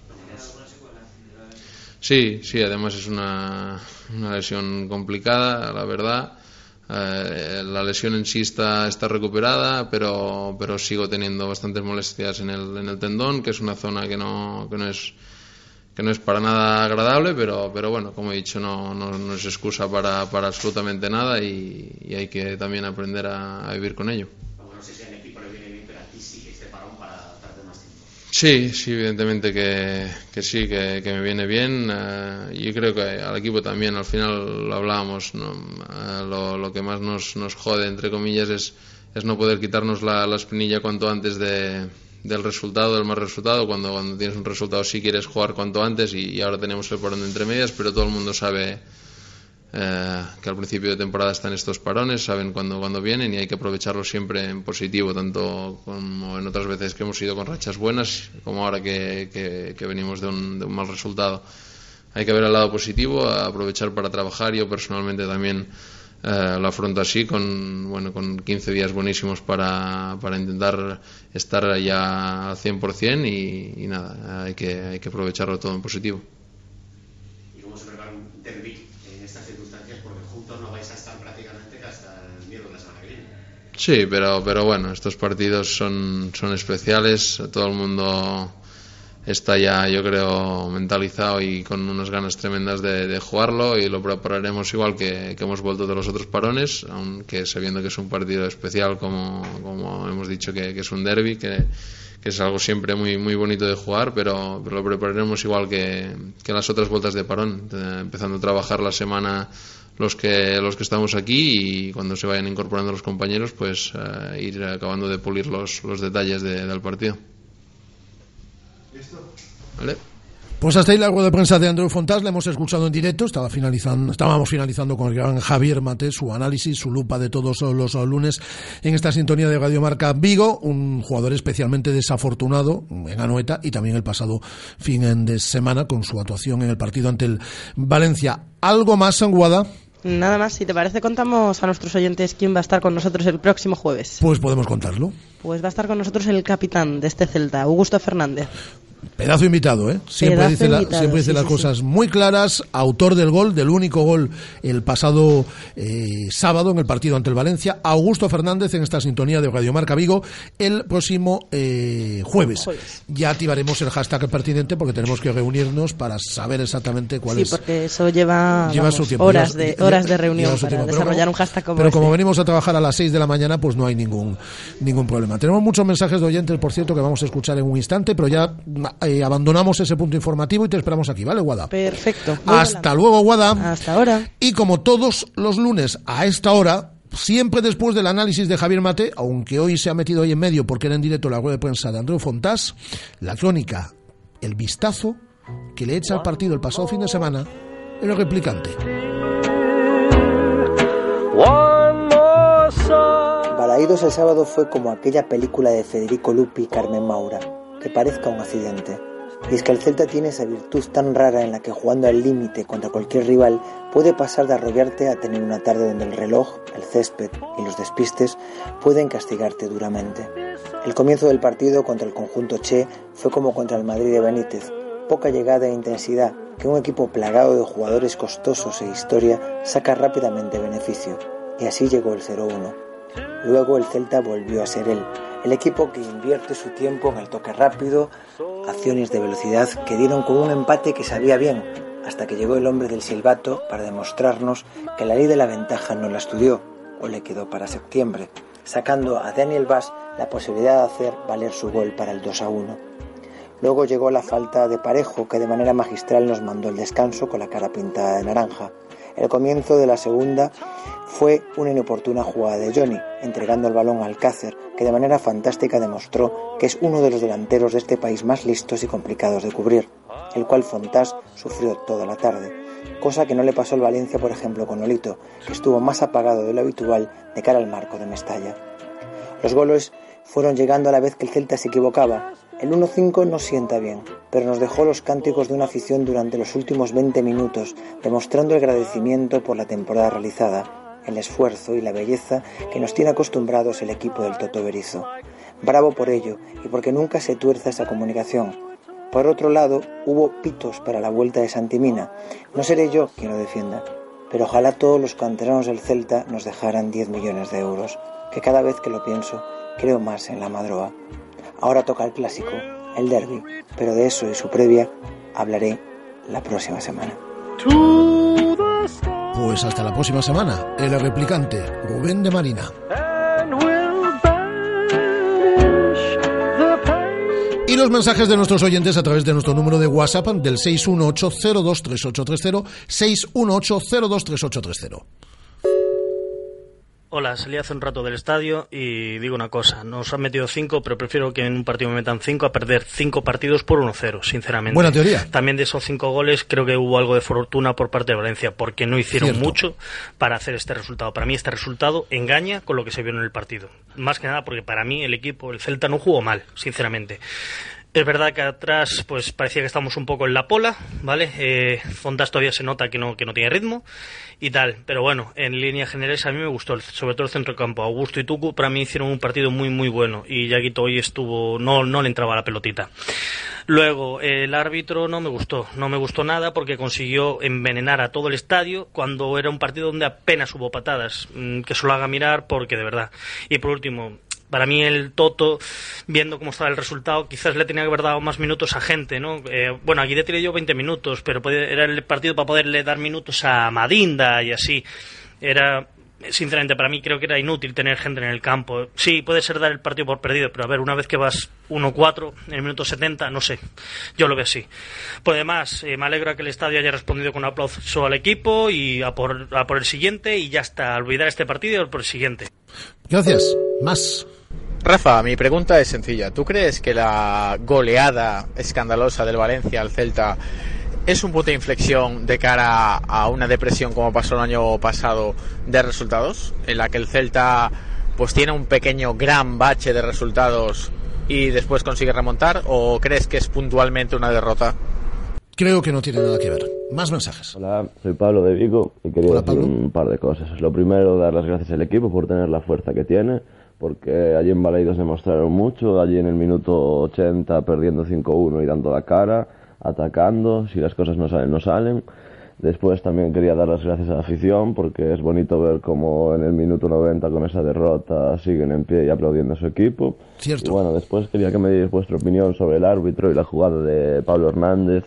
Sí, sí, además es una, una lesión complicada, la verdad. Eh, la lesión en sí está, está recuperada, pero, pero sigo teniendo bastantes molestias en el, en el tendón, que es una zona que no, que no es que no es para nada agradable, pero, pero bueno, como he dicho, no, no, es excusa para, para absolutamente nada y, y, hay que también aprender a vivir con ello. Sí, sí, evidentemente que, sí, que, me viene bien. Uh, yo creo que al equipo también, al final lo hablábamos, eh, lo, que más nos, nos jode, entre comillas, es, es no poder quitarnos la, la espinilla cuanto antes de, del resultado, del más resultado. Cuando, cuando tienes un resultado sí quieres jugar cuanto antes y, ahora tenemos el porón entre medias, pero todo el mundo sabe eh, que al principio de temporada están estos parones, saben cuándo, cuando vienen y hay que aprovecharlo siempre en positivo, tanto como en otras veces que hemos ido con rachas buenas como ahora que, que, venimos de un, de un, mal resultado. Hay que ver el lado positivo, aprovechar para trabajar. Yo personalmente también eh, lo afronto así, con, bueno, con 15 días buenísimos para, para intentar estar ya al 100% y, y nada, hay que, hay que aprovecharlo todo en positivo. ¿Y cómo se prepara un derby en estas circunstancias? Porque juntos no vais a estar prácticamente hasta el miércoles de la semana que viene. Sí, pero, pero bueno, estos partidos son, son especiales, todo el mundo está ya, yo creo, mentalizado y con unas ganas tremendas de, jugarlo y lo prepararemos igual que, hemos vuelto de los otros parones, aunque sabiendo que es un partido especial, como, hemos dicho que, es un derby, que, es algo siempre muy, muy bonito de jugar, pero, lo prepararemos igual que, que las otras vueltas de parón, empezando a trabajar la semana los que los que estamos aquí y cuando se vayan incorporando los compañeros pues eh, ir acabando de pulir los, los detalles del partido. Pues hasta ahí la rueda de prensa de Andreu Fontás, la hemos escuchado en directo, estaba finalizando, estábamos finalizando con el gran Javier Mate, su análisis, su lupa de todos los lunes en esta sintonía de Radio Marca Vigo, un jugador especialmente desafortunado en Anoeta y también el pasado fin de semana con su actuación en el partido ante el Valencia. ¿Algo más, Sanguada? Nada más, si te parece, contamos a nuestros oyentes quién va a estar con nosotros el próximo jueves. Pues podemos contarlo. Pues va a estar con nosotros el capitán de este Celta, Augusto Fernández. Pedazo invitado, ¿eh? Siempre dice, siempre dice las cosas muy claras. Autor del gol, del único gol el pasado eh, sábado en el partido ante el Valencia. Augusto Fernández en esta sintonía de Radio Marca Vigo el próximo eh, jueves. Ya activaremos el hashtag pertinente porque tenemos que reunirnos para saber exactamente cuál es. Sí, porque eso lleva, horas, de, horas de reunión para desarrollar un hashtag como Pero como este. venimos a trabajar a las 6 de la mañana, pues no hay ningún, ningún problema. Tenemos muchos mensajes de oyentes, por cierto, que vamos a escuchar en un instante, pero ya eh, abandonamos ese punto informativo y te esperamos aquí, ¿vale, Guada? Perfecto. Hasta luego, Guada. Hasta ahora. Y como todos los lunes a esta hora, siempre después del análisis de Javier Mate, aunque hoy se ha metido ahí en medio porque era en directo la rueda de prensa de Andreu Fontás, la crónica, el vistazo que le echa al partido el pasado fin de semana, el replicante. Balaídos el sábado fue como aquella película de Federico Lupi y Carmen Maura que parezca un accidente. Y es que el Celta tiene esa virtud tan rara en la que jugando al límite contra cualquier rival puede pasar de arrollarte a tener una tarde donde el reloj, el césped y los despistes pueden castigarte duramente. El comienzo del partido contra el conjunto Che fue como contra el Madrid de Benítez, poca llegada e intensidad que un equipo plagado de jugadores costosos e historia saca rápidamente beneficio. Y así llegó el 0-1. Luego el Celta volvió a ser él, el equipo que invierte su tiempo en el toque rápido, acciones de velocidad que dieron con un empate que sabía bien, hasta que llegó el hombre del silbato para demostrarnos que la ley de la ventaja no la estudió o le quedó para septiembre, sacando a Daniel Bass la posibilidad de hacer valer su gol para el 2 a 1. Luego llegó la falta de parejo que de manera magistral nos mandó el descanso con la cara pintada de naranja. El comienzo de la segunda fue una inoportuna jugada de Johnny, entregando el balón al Alcácer, que de manera fantástica demostró que es uno de los delanteros de este país más listos y complicados de cubrir, el cual Fontás sufrió toda la tarde, cosa que no le pasó al Valencia, por ejemplo, con Olito, que estuvo más apagado de lo habitual de cara al marco de Mestalla. Los goles fueron llegando a la vez que el Celta se equivocaba, el 1-5 no sienta bien, pero nos dejó los cánticos de una afición durante los últimos 20 minutos, demostrando el agradecimiento por la temporada realizada, el esfuerzo y la belleza que nos tiene acostumbrados el equipo del Toto Berizo. Bravo por ello y porque nunca se tuerza esa comunicación. Por otro lado, hubo pitos para la vuelta de Santimina. No seré yo quien lo defienda, pero ojalá todos los canteranos del Celta nos dejaran 10 millones de euros, que cada vez que lo pienso creo más en la madroa. Ahora toca el clásico, el derby, pero de eso y su previa hablaré la próxima semana. Pues hasta la próxima semana, el replicante Rubén de Marina. Y los mensajes de nuestros oyentes a través de nuestro número de WhatsApp del 618-023830, 618-023830. Hola, salí hace un rato del estadio y digo una cosa, nos han metido cinco, pero prefiero que en un partido me metan cinco a perder cinco partidos por 1-0, sinceramente. Buena teoría. También de esos cinco goles creo que hubo algo de fortuna por parte de Valencia, porque no hicieron Cierto. mucho para hacer este resultado. Para mí este resultado engaña con lo que se vio en el partido. Más que nada porque para mí el equipo, el Celta no jugó mal, sinceramente. Es verdad que atrás pues parecía que estamos un poco en la pola, ¿vale? Eh, todavía se nota que no, que no tiene ritmo y tal. Pero bueno, en líneas generales a mí me gustó, el- sobre todo el centro de campo. Augusto y Tucu para mí hicieron un partido muy muy bueno y Yaguito hoy estuvo, no, no le entraba la pelotita. Luego, eh, el árbitro no me gustó, no me gustó nada porque consiguió envenenar a todo el estadio cuando era un partido donde apenas hubo patadas. Mm, Que se lo haga mirar porque de verdad. Y por último, para mí el Toto, viendo cómo estaba el resultado, quizás le tenía que haber dado más minutos a gente, ¿no? Eh, bueno, aquí le yo 20 minutos, pero era el partido para poderle dar minutos a Madinda y así. Era, sinceramente, para mí creo que era inútil tener gente en el campo. Sí, puede ser dar el partido por perdido, pero a ver, una vez que vas 1-4 en el minuto 70, no sé. Yo lo veo así. Por demás, eh, me alegra que el estadio haya respondido con un aplauso al equipo y a por, a por el siguiente y ya está. Olvidar este partido y por el siguiente. Gracias. Más. Rafa, mi pregunta es sencilla. ¿Tú crees que la goleada escandalosa del Valencia al Celta es un punto de inflexión de cara a una depresión como pasó el año pasado de resultados? En la que el Celta pues tiene un pequeño gran bache de resultados y después consigue remontar? ¿O crees que es puntualmente una derrota? Creo que no tiene nada que ver. Más mensajes. Hola, soy Pablo de Vigo y quería decir un par de cosas. Lo primero, dar las gracias al equipo por tener la fuerza que tiene, porque allí en Baleidos demostraron mucho, allí en el minuto 80 perdiendo 5-1 y dando la cara, atacando, si las cosas no salen, no salen. Después también quería dar las gracias a la afición, porque es bonito ver cómo en el minuto 90 con esa derrota siguen en pie y aplaudiendo a su equipo. Cierto. Y bueno, después quería que me dierais vuestra opinión sobre el árbitro y la jugada de Pablo Hernández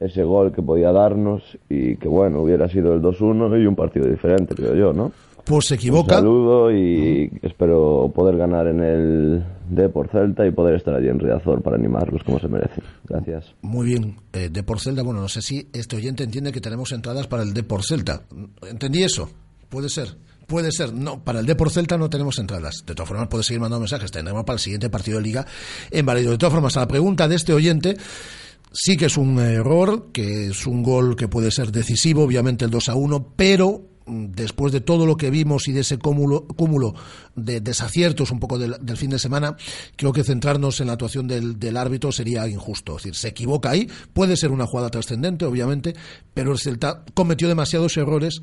ese gol que podía darnos y que bueno, hubiera sido el 2-1 y un partido diferente, creo yo, ¿no? Pues se equivoca. Un saludo y espero poder ganar en el Depor Celta y poder estar allí en Riazor para animarlos como se merecen. Gracias. Muy bien. Eh, de por Celta, bueno, no sé si este oyente entiende que tenemos entradas para el de por Celta. ¿Entendí eso? Puede ser. Puede ser. No, para el de por Celta no tenemos entradas. De todas formas, puede seguir mandando mensajes. Tendremos para el siguiente partido de liga en Valerio. De todas formas, a la pregunta de este oyente, sí que es un error, que es un gol que puede ser decisivo, obviamente el 2 a 1, pero mm, después de todo lo que vimos y de ese cúmulo, cúmulo de desaciertos un poco del, fin de semana, creo que centrarnos en la actuación del, del árbitro sería injusto. Es decir, se equivoca ahí, puede ser una jugada trascendente, obviamente, pero el Celta cometió demasiados errores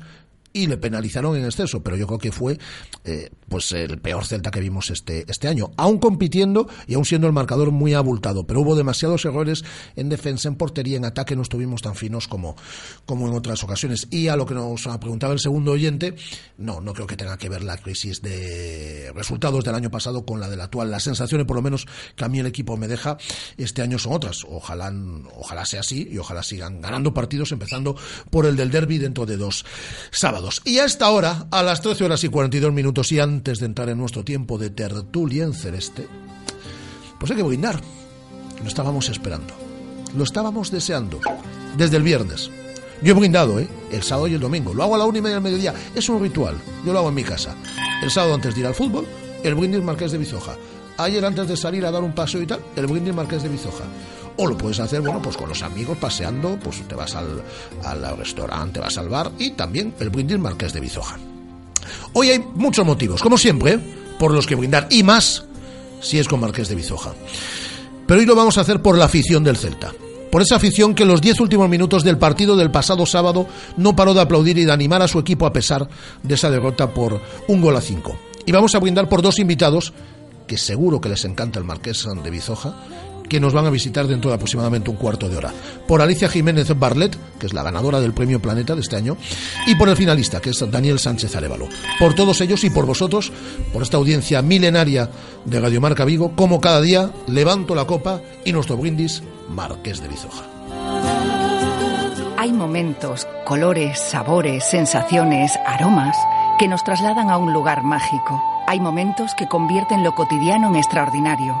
y le penalizaron en exceso, pero yo creo que fue eh, pues el peor Celta que vimos este, este año, aún compitiendo y aún siendo el marcador muy abultado, pero hubo demasiados errores en defensa, en portería, en ataque, no estuvimos tan finos como, como en otras ocasiones. Y a lo que nos preguntaba el segundo oyente, no, no creo que tenga que ver la crisis de resultados del año pasado con la del actual. Las sensaciones, por lo menos, que a mí el equipo me deja este año son otras. Ojalá, ojalá sea así y ojalá sigan ganando partidos, empezando por el del derby dentro de dos sábados. Y a esta hora, a las 13 horas y 42 minutos y antes de entrar en nuestro tiempo de tertulia en celeste, pues hay que brindar. Lo estábamos esperando. Lo estábamos deseando. Desde el viernes. Yo he brindado, ¿eh? El sábado y el domingo. Lo hago a la una y media del mediodía. Es un ritual. Yo lo hago en mi casa. El sábado antes de ir al fútbol, el brindis Marqués de Bizoja. Ayer antes de salir a dar un paseo y tal, el brindis Marqués de Bizoja. O lo puedes hacer, bueno, pues con los amigos paseando, pues te vas al, al restaurante, vas al bar y también el brindis Marqués de Bizoja. Hoy hay muchos motivos, como siempre, por los que brindar y más si es con Marqués de Bizoja. Pero hoy lo vamos a hacer por la afición del Celta. Por esa afición que en los diez últimos minutos del partido del pasado sábado no paró de aplaudir y de animar a su equipo a pesar de esa derrota por un gol a cinco. Y vamos a brindar por dos invitados que seguro que les encanta el Marqués de Bizoja, que nos van a visitar dentro de aproximadamente un cuarto de hora. Por Alicia Jiménez Barlet, que es la ganadora del Premio Planeta de este año, y por el finalista, que es Daniel Sánchez Arevalo. Por todos ellos y por vosotros, por esta audiencia milenaria de Radio Marca Vigo, como cada día, levanto la copa y nuestro brindis, Marqués de Bizoja. Hay momentos, colores, sabores, sensaciones, aromas que nos trasladan a un lugar mágico. Hay momentos que convierten lo cotidiano en extraordinario,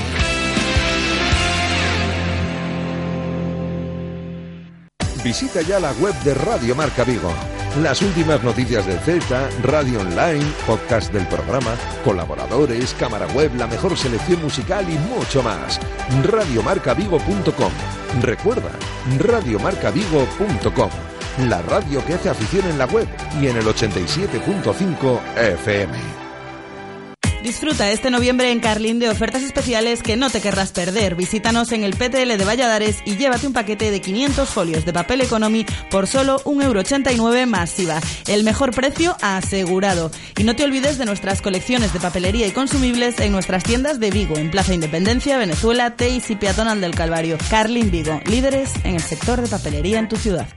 Visita ya la web de Radio Marca Vigo. Las últimas noticias del Celta, radio online, podcast del programa, colaboradores, cámara web, la mejor selección musical y mucho más. Radiomarcavigo.com. Recuerda, radiomarcavigo.com. La radio que hace afición en la web y en el 87.5 FM. Disfruta este noviembre en Carlín de ofertas especiales que no te querrás perder. Visítanos en el PTL de Valladares y llévate un paquete de 500 folios de papel economy por solo 1,89€ más IVA. El mejor precio asegurado. Y no te olvides de nuestras colecciones de papelería y consumibles en nuestras tiendas de Vigo, en Plaza Independencia, Venezuela, Teis y Peatonal del Calvario. Carlín Vigo, líderes en el sector de papelería en tu ciudad.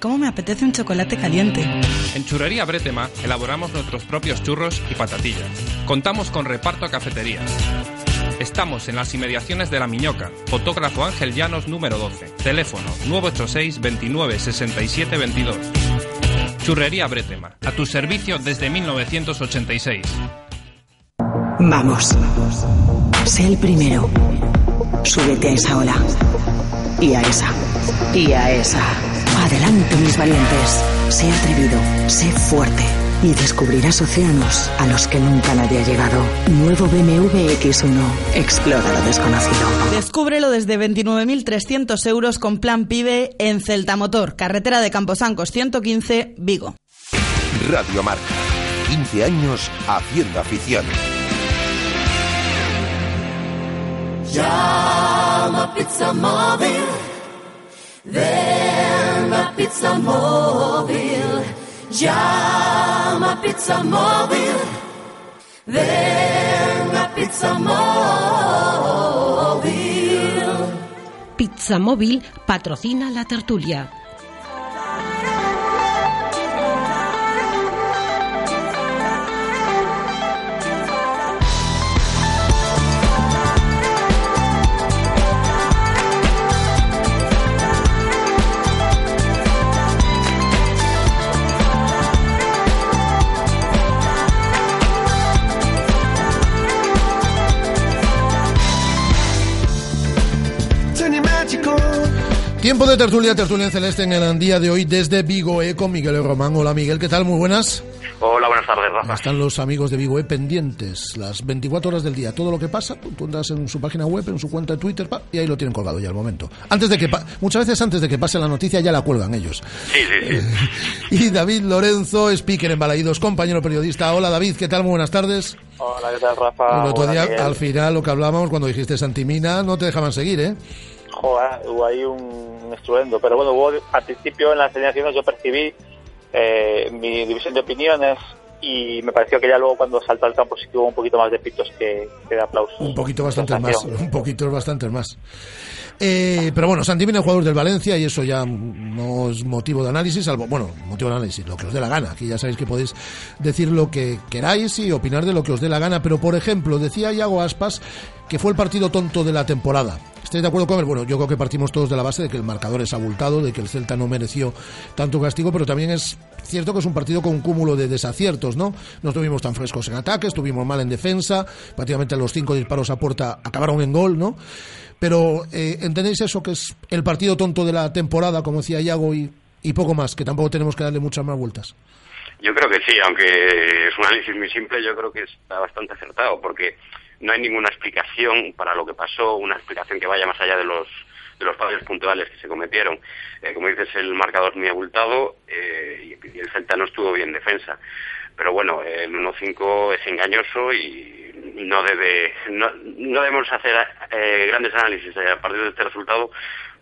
¿Cómo me apetece un chocolate caliente? En Churrería Bretema elaboramos nuestros propios churros y patatillas. Contamos con reparto a cafeterías. Estamos en las inmediaciones de La Miñoca. Fotógrafo Ángel Llanos número 12. Teléfono 986 29 67 22. Churrería Bretema. A tu servicio desde 1986. Vamos. Sé el primero. Súbete a esa ola. Y a esa. Y a esa. Adelante, mis valientes. Sé atrevido, sé fuerte. Y descubrirás océanos a los que nunca nadie ha llegado. Nuevo BMW X1. Explora lo desconocido. Descúbrelo desde 29.300 euros con plan PIBE en Celta Motor, carretera de Camposancos 115, Vigo. Radio Marca. 15 años haciendo afición. Llama Pizza Móvil. A Pizza Móvil. Llama Pizza Móvil. Ven Pizza Móvil. Pizza Móvil patrocina la tertulia. Tiempo de tertulia, tertulia en celeste en el día de hoy desde Vigo E con Miguel Román. Hola Miguel, ¿qué tal? Muy buenas. Hola, buenas tardes, Rafa. Están los amigos de Vigo E pendientes las 24 horas del día. Todo lo que pasa, tú andas en su página web, en su cuenta de Twitter, pa, y ahí lo tienen colgado ya al momento. Antes de que pa- muchas veces antes de que pase la noticia ya la cuelgan ellos. Sí, sí, sí. Y David Lorenzo, speaker en Balaídos, compañero periodista. Hola David, ¿qué tal? Muy buenas tardes. Hola, ¿qué tal, Rafa? el otro Hola, día, Miguel. al final, lo que hablábamos cuando dijiste Santimina, no te dejaban seguir, ¿eh? Joder, hubo ahí un estruendo. Pero bueno, hubo, al principio en las alineaciones yo percibí eh, mi división de opiniones y me pareció que ya luego cuando saltó al campo sí que hubo un poquito más de pitos que, que de aplausos. Un poquito bastante más, un poquito bastante más. Eh, pero bueno, Santimina es jugador del Valencia y eso ya no es motivo de análisis, salvo, bueno, motivo de análisis, lo que os dé la gana. Aquí ya sabéis que podéis decir lo que queráis y opinar de lo que os dé la gana. Pero, por ejemplo, decía Iago Aspas que fue el partido tonto de la temporada. ¿Estáis de acuerdo con él? Bueno, yo creo que partimos todos de la base de que el marcador es abultado, de que el Celta no mereció tanto castigo, pero también es cierto que es un partido con un cúmulo de desaciertos, ¿no? No estuvimos tan frescos en ataque, estuvimos mal en defensa, prácticamente los cinco disparos a puerta acabaron en gol, ¿no? Pero eh, ¿entendéis eso que es el partido tonto de la temporada, como decía Iago, y, poco más, que tampoco tenemos que darle muchas más vueltas? Yo creo que sí, aunque es un análisis muy simple, yo creo que está bastante acertado, porque no hay ninguna explicación para lo que pasó, una explicación que vaya más allá de los de los fallos puntuales que se cometieron. Eh, como dices, el marcador muy abultado eh, y, y el Celta no estuvo bien en defensa. Pero bueno, el 1-5 es engañoso y no debe no, no debemos hacer eh, grandes análisis a partir de este resultado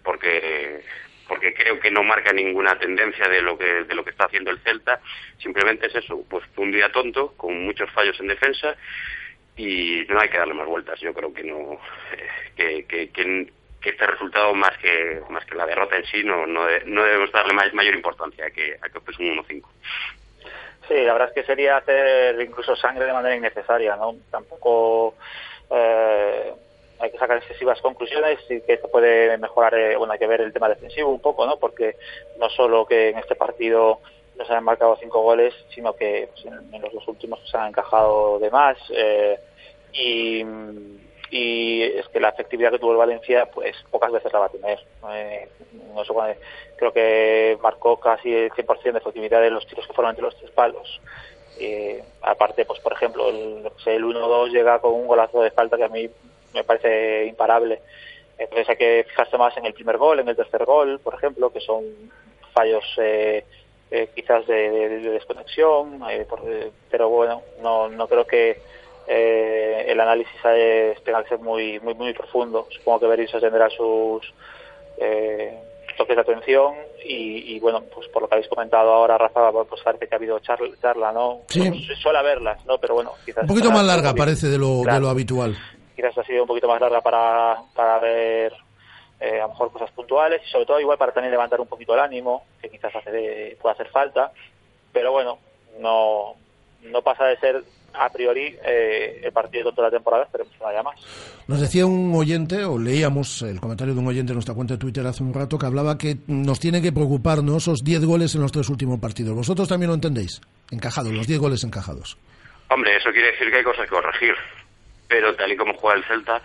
porque porque creo que no marca ninguna tendencia de lo que de lo que está haciendo el Celta. Simplemente es eso pues un día tonto con muchos fallos en defensa y no hay que darle más vueltas. Yo creo que no eh, que, que, que, que este resultado más que más que la derrota en sí no no, no debemos darle mayor importancia a que a que pues un 1-5 Sí, la verdad es que sería hacer incluso sangre de manera innecesaria, ¿no? Tampoco eh, hay que sacar excesivas conclusiones y que esto puede mejorar, eh, bueno, hay que ver el tema defensivo un poco, ¿no? Porque no solo que en este partido nos han marcado cinco goles, sino que pues, en, en, los últimos se han encajado de más. Eh, y, y, es que la efectividad que tuvo el Valencia, pues pocas veces la va a tener. Eh, no sé, creo que marcó casi el 100% de efectividad de los tiros que fueron entre los tres palos. Eh, aparte, pues por ejemplo, el, el 1-2 llega con un golazo de falta que a mí me parece imparable. Entonces hay que fijarse más en el primer gol, en el tercer gol, por ejemplo, que son fallos eh, eh, quizás de, de, de desconexión, eh, por, pero bueno, no, no creo que eh, el análisis tenga que ser muy, muy, muy profundo. Supongo que Berizzo tendrá sus eh, toques de atención y, y, bueno, pues por lo que habéis comentado ahora, Rafa, pues parece que ha habido charla, charla ¿no? Sí. Bueno, suele haberlas, ¿no? Pero bueno, quizás... Un poquito más larga parece de lo, claro. de lo habitual. Quizás ha sido un poquito más larga para, para ver eh, a lo mejor cosas puntuales y sobre todo igual para también levantar un poquito el ánimo, que quizás hace, pueda hacer falta, pero bueno, no, no pasa de ser a priori eh, el partido de toda la temporada, esperemos que no haya más. Nos decía un oyente, o leíamos el comentario de un oyente en nuestra cuenta de Twitter hace un rato, que hablaba que nos tiene que preocupar ¿no? esos 10 goles en los tres últimos partidos. ¿Vosotros también lo entendéis? Encajados, los 10 goles encajados. Hombre, eso quiere decir que hay cosas que corregir, pero tal y como juega el Celta,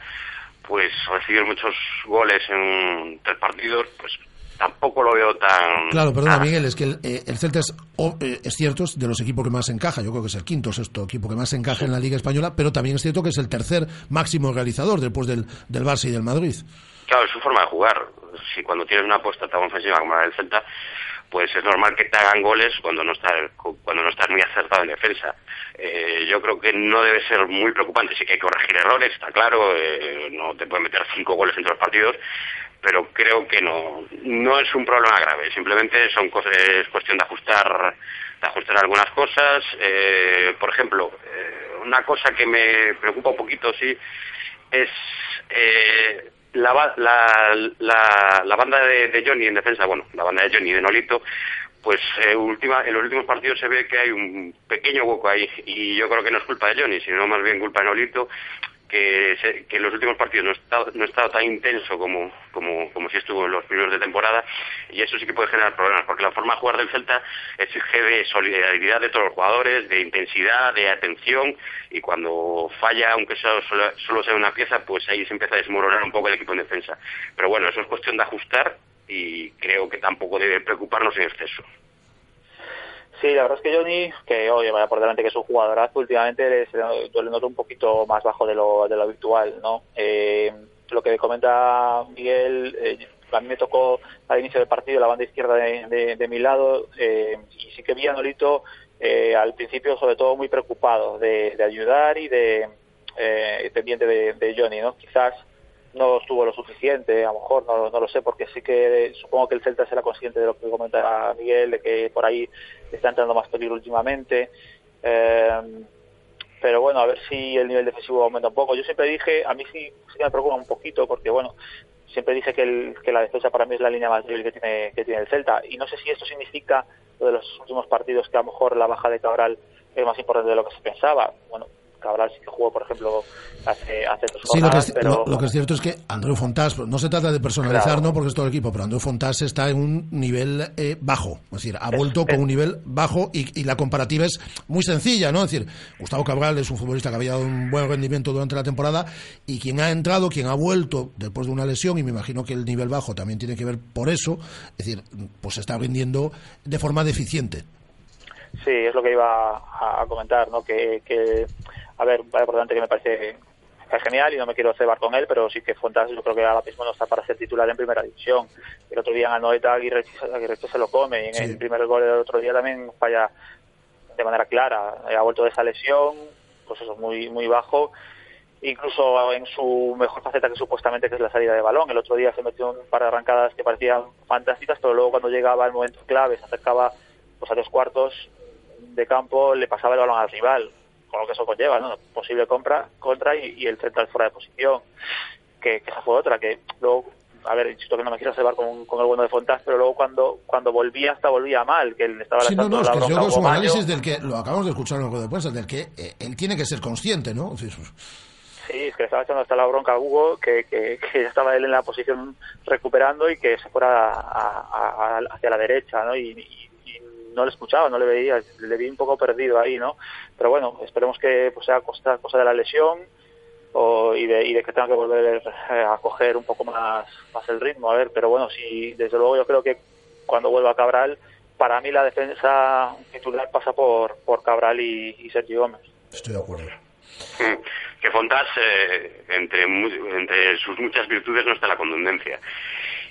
pues recibir muchos goles en tres partidos, pues tampoco lo veo tan... Claro, perdona, Miguel, es que el, eh, el Celta es, eh, es cierto, es de los equipos que más encaja. Yo creo que es el quinto o sexto equipo que más encaja en la Liga Española, pero también es cierto que es el tercer máximo realizador después del, del Barça y del Madrid. Claro, es su forma de jugar. Si cuando tienes una apuesta tan ofensiva como la del Celta, pues es normal que te hagan goles cuando no estás, cuando no estás muy acertado en defensa. Eh, yo creo que no debe ser muy preocupante. Sí que hay que corregir errores, está claro. Eh, no te pueden meter cinco goles entre los partidos, pero creo que no no es un problema grave. Simplemente son cosas es cuestión de ajustar de ajustar algunas cosas. Eh, por ejemplo eh, una cosa que me preocupa un poquito sí es eh, la, la, la, la banda de, de, Johnny en defensa bueno la banda de Johnny de Nolito pues eh, última, en los últimos partidos se ve que hay un pequeño hueco ahí y yo creo que no es culpa de Johnny sino más bien culpa de Nolito que, se, que en los últimos partidos no ha estado, no ha estado tan intenso como, como, como si estuvo en los primeros de temporada y eso sí que puede generar problemas porque la forma de jugar del Celta exige de solidaridad de todos los jugadores, de intensidad, de atención y cuando falla, aunque solo, solo sea una pieza, pues ahí se empieza a desmoronar un poco el equipo en defensa. Pero bueno, eso es cuestión de ajustar y creo que tampoco debe preocuparnos en exceso. Sí, la verdad es que Johnny, que oye, vaya por delante que es un jugadorazo, últimamente se le noto un poquito más bajo de lo, de lo habitual, ¿no? Eh, lo que comenta Miguel, eh, a mí me tocó al inicio del partido la banda izquierda de, mi lado eh, y sí que vi a Nolito eh, al principio sobre todo muy preocupado de, ayudar y de pendiente de, Johnny, ¿no? Quizás no estuvo lo suficiente, a lo mejor no, no, lo sé, porque sí que supongo que el Celta será consciente de lo que comenta Miguel, de que por ahí está entrando más peligro últimamente. Eh, pero bueno, a ver si el nivel defensivo aumenta un poco. Yo siempre dije, a mí sí, me preocupa un poquito, porque bueno, siempre dije que, el, que la defensa para mí es la línea más débil que tiene, que tiene el Celta. Y no sé si esto significa lo de los últimos partidos, que a lo mejor la baja de Cabral es más importante de lo que se pensaba. Bueno, Cabral sí que jugó, por ejemplo, hace, hace dos sí, jornadas, lo, que es, pero... lo, lo, que es cierto es que Andreu Fontás, no se trata de personalizar, claro. ¿no? Porque es todo el equipo, pero Andreu Fontás está en un nivel eh, bajo, es decir, ha vuelto es, con un nivel bajo y, y, la comparativa es muy sencilla, ¿no? Es decir, Gustavo Cabral es un futbolista que había dado un buen rendimiento durante la temporada y quien ha entrado, quien ha vuelto después de una lesión, y me imagino que el nivel bajo también tiene que ver por eso, es decir, pues está rindiendo de forma deficiente. Sí, es lo que iba a, a comentar, ¿no? Que, que a ver, vaya por delante que me parece es genial y no me quiero cebar con él, pero sí que Fontas yo creo que ahora mismo no está para ser titular en primera división. El otro día en Anoeta Aguirre, Aguirre se lo come y en sí. el primer gol del otro día también falla de manera clara. Ha vuelto de esa lesión, pues eso, muy, muy bajo. Incluso en su mejor faceta que supuestamente que es la salida de balón. El otro día se metió un par de arrancadas que parecían fantásticas, pero luego cuando llegaba el momento clave, se acercaba pues a tres cuartos de campo, le pasaba el balón al rival con lo que eso conlleva, ¿no? Posible compra, contra y, y el central fuera de posición, que, que, esa fue otra, que luego, a ver, insisto que no me quiero cebar con, con el bueno de Fontas, pero luego cuando cuando volvía hasta volvía mal, que él estaba sí, no, no, es la que yo creo que es un análisis del que, lo acabamos de escuchar en el juego de prensa, del que eh, él tiene que ser consciente, ¿no? Sí, es que le estaba echando hasta la bronca a Hugo, que, que, que estaba él en la posición recuperando y que se fuera a- a- hacia la derecha, ¿no? Y no le escuchaba, no le veía, le vi un poco perdido ahí, ¿no? Pero bueno, esperemos que pues, sea cosa, cosa de la lesión o, y, de, y de que tenga que volver eh, a coger un poco más, más el ritmo, a ver, pero bueno, sí, desde luego yo creo que cuando vuelva Cabral, para mí la defensa titular pasa por, por Cabral y, y Sergio Gómez. Estoy de acuerdo. Que Fontás, eh, entre, entre sus muchas virtudes, no está la contundencia.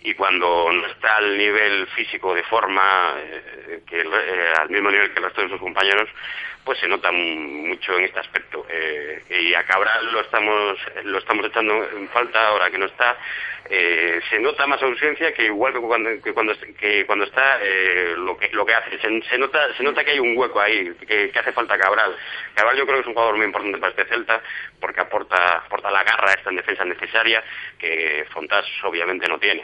Y cuando no está al nivel físico de forma, eh, que eh, al mismo nivel que el resto de sus compañeros, pues se nota mu- mucho en este aspecto. Eh, y a Cabral lo estamos, lo estamos echando en falta ahora que no está. Eh, se nota más ausencia que igual que cuando, que cuando, está eh, lo, que, lo que hace. Se, se nota, se nota que hay un hueco ahí, que, hace falta Cabral. Cabral yo creo que es un jugador muy importante para este Celta porque aporta, aporta la garra esta en defensa necesaria que Fontás obviamente no tiene.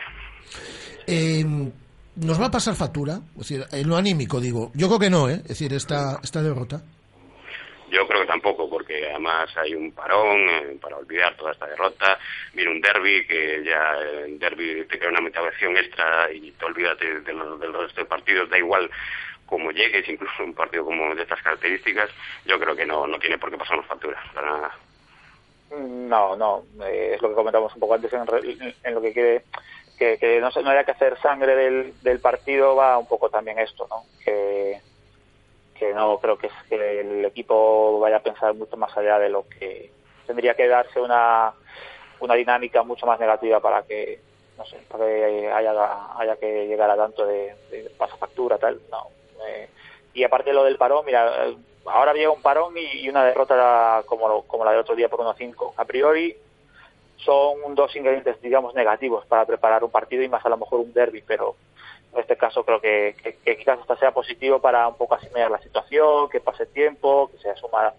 ¿Nos va a pasar factura? Es decir, en lo anímico, digo. Yo creo que no, ¿eh? Es decir, esta, esta derrota. Yo creo que tampoco, porque además hay un parón eh, para olvidar toda esta derrota. Viene un derby que ya eh, en derby te crea una motivación extra y te olvidas de- de lo- del resto de partidos. Da igual cómo llegues, incluso un partido como de estas características. Yo creo que no, no tiene por qué pasarnos factura, para nada. No, no, eh, es lo que comentamos un poco antes en, re- en lo que quiere que, que no, no haya que hacer sangre del, del partido va un poco también esto, ¿no? Que, no creo que, que el equipo vaya a pensar mucho más allá de lo que tendría que darse una, una dinámica mucho más negativa para que no sé para que haya, haya que llegar a tanto de, de pasafactura tal no eh, y aparte lo del parón mira eh, ahora había un parón y, y una derrota como, como la del otro día por 1-5 a priori son dos ingredientes digamos negativos para preparar un partido y más a lo mejor un derby pero en este caso creo que, que, quizás hasta sea positivo para un poco asimilar la situación, que pase tiempo, que se asuma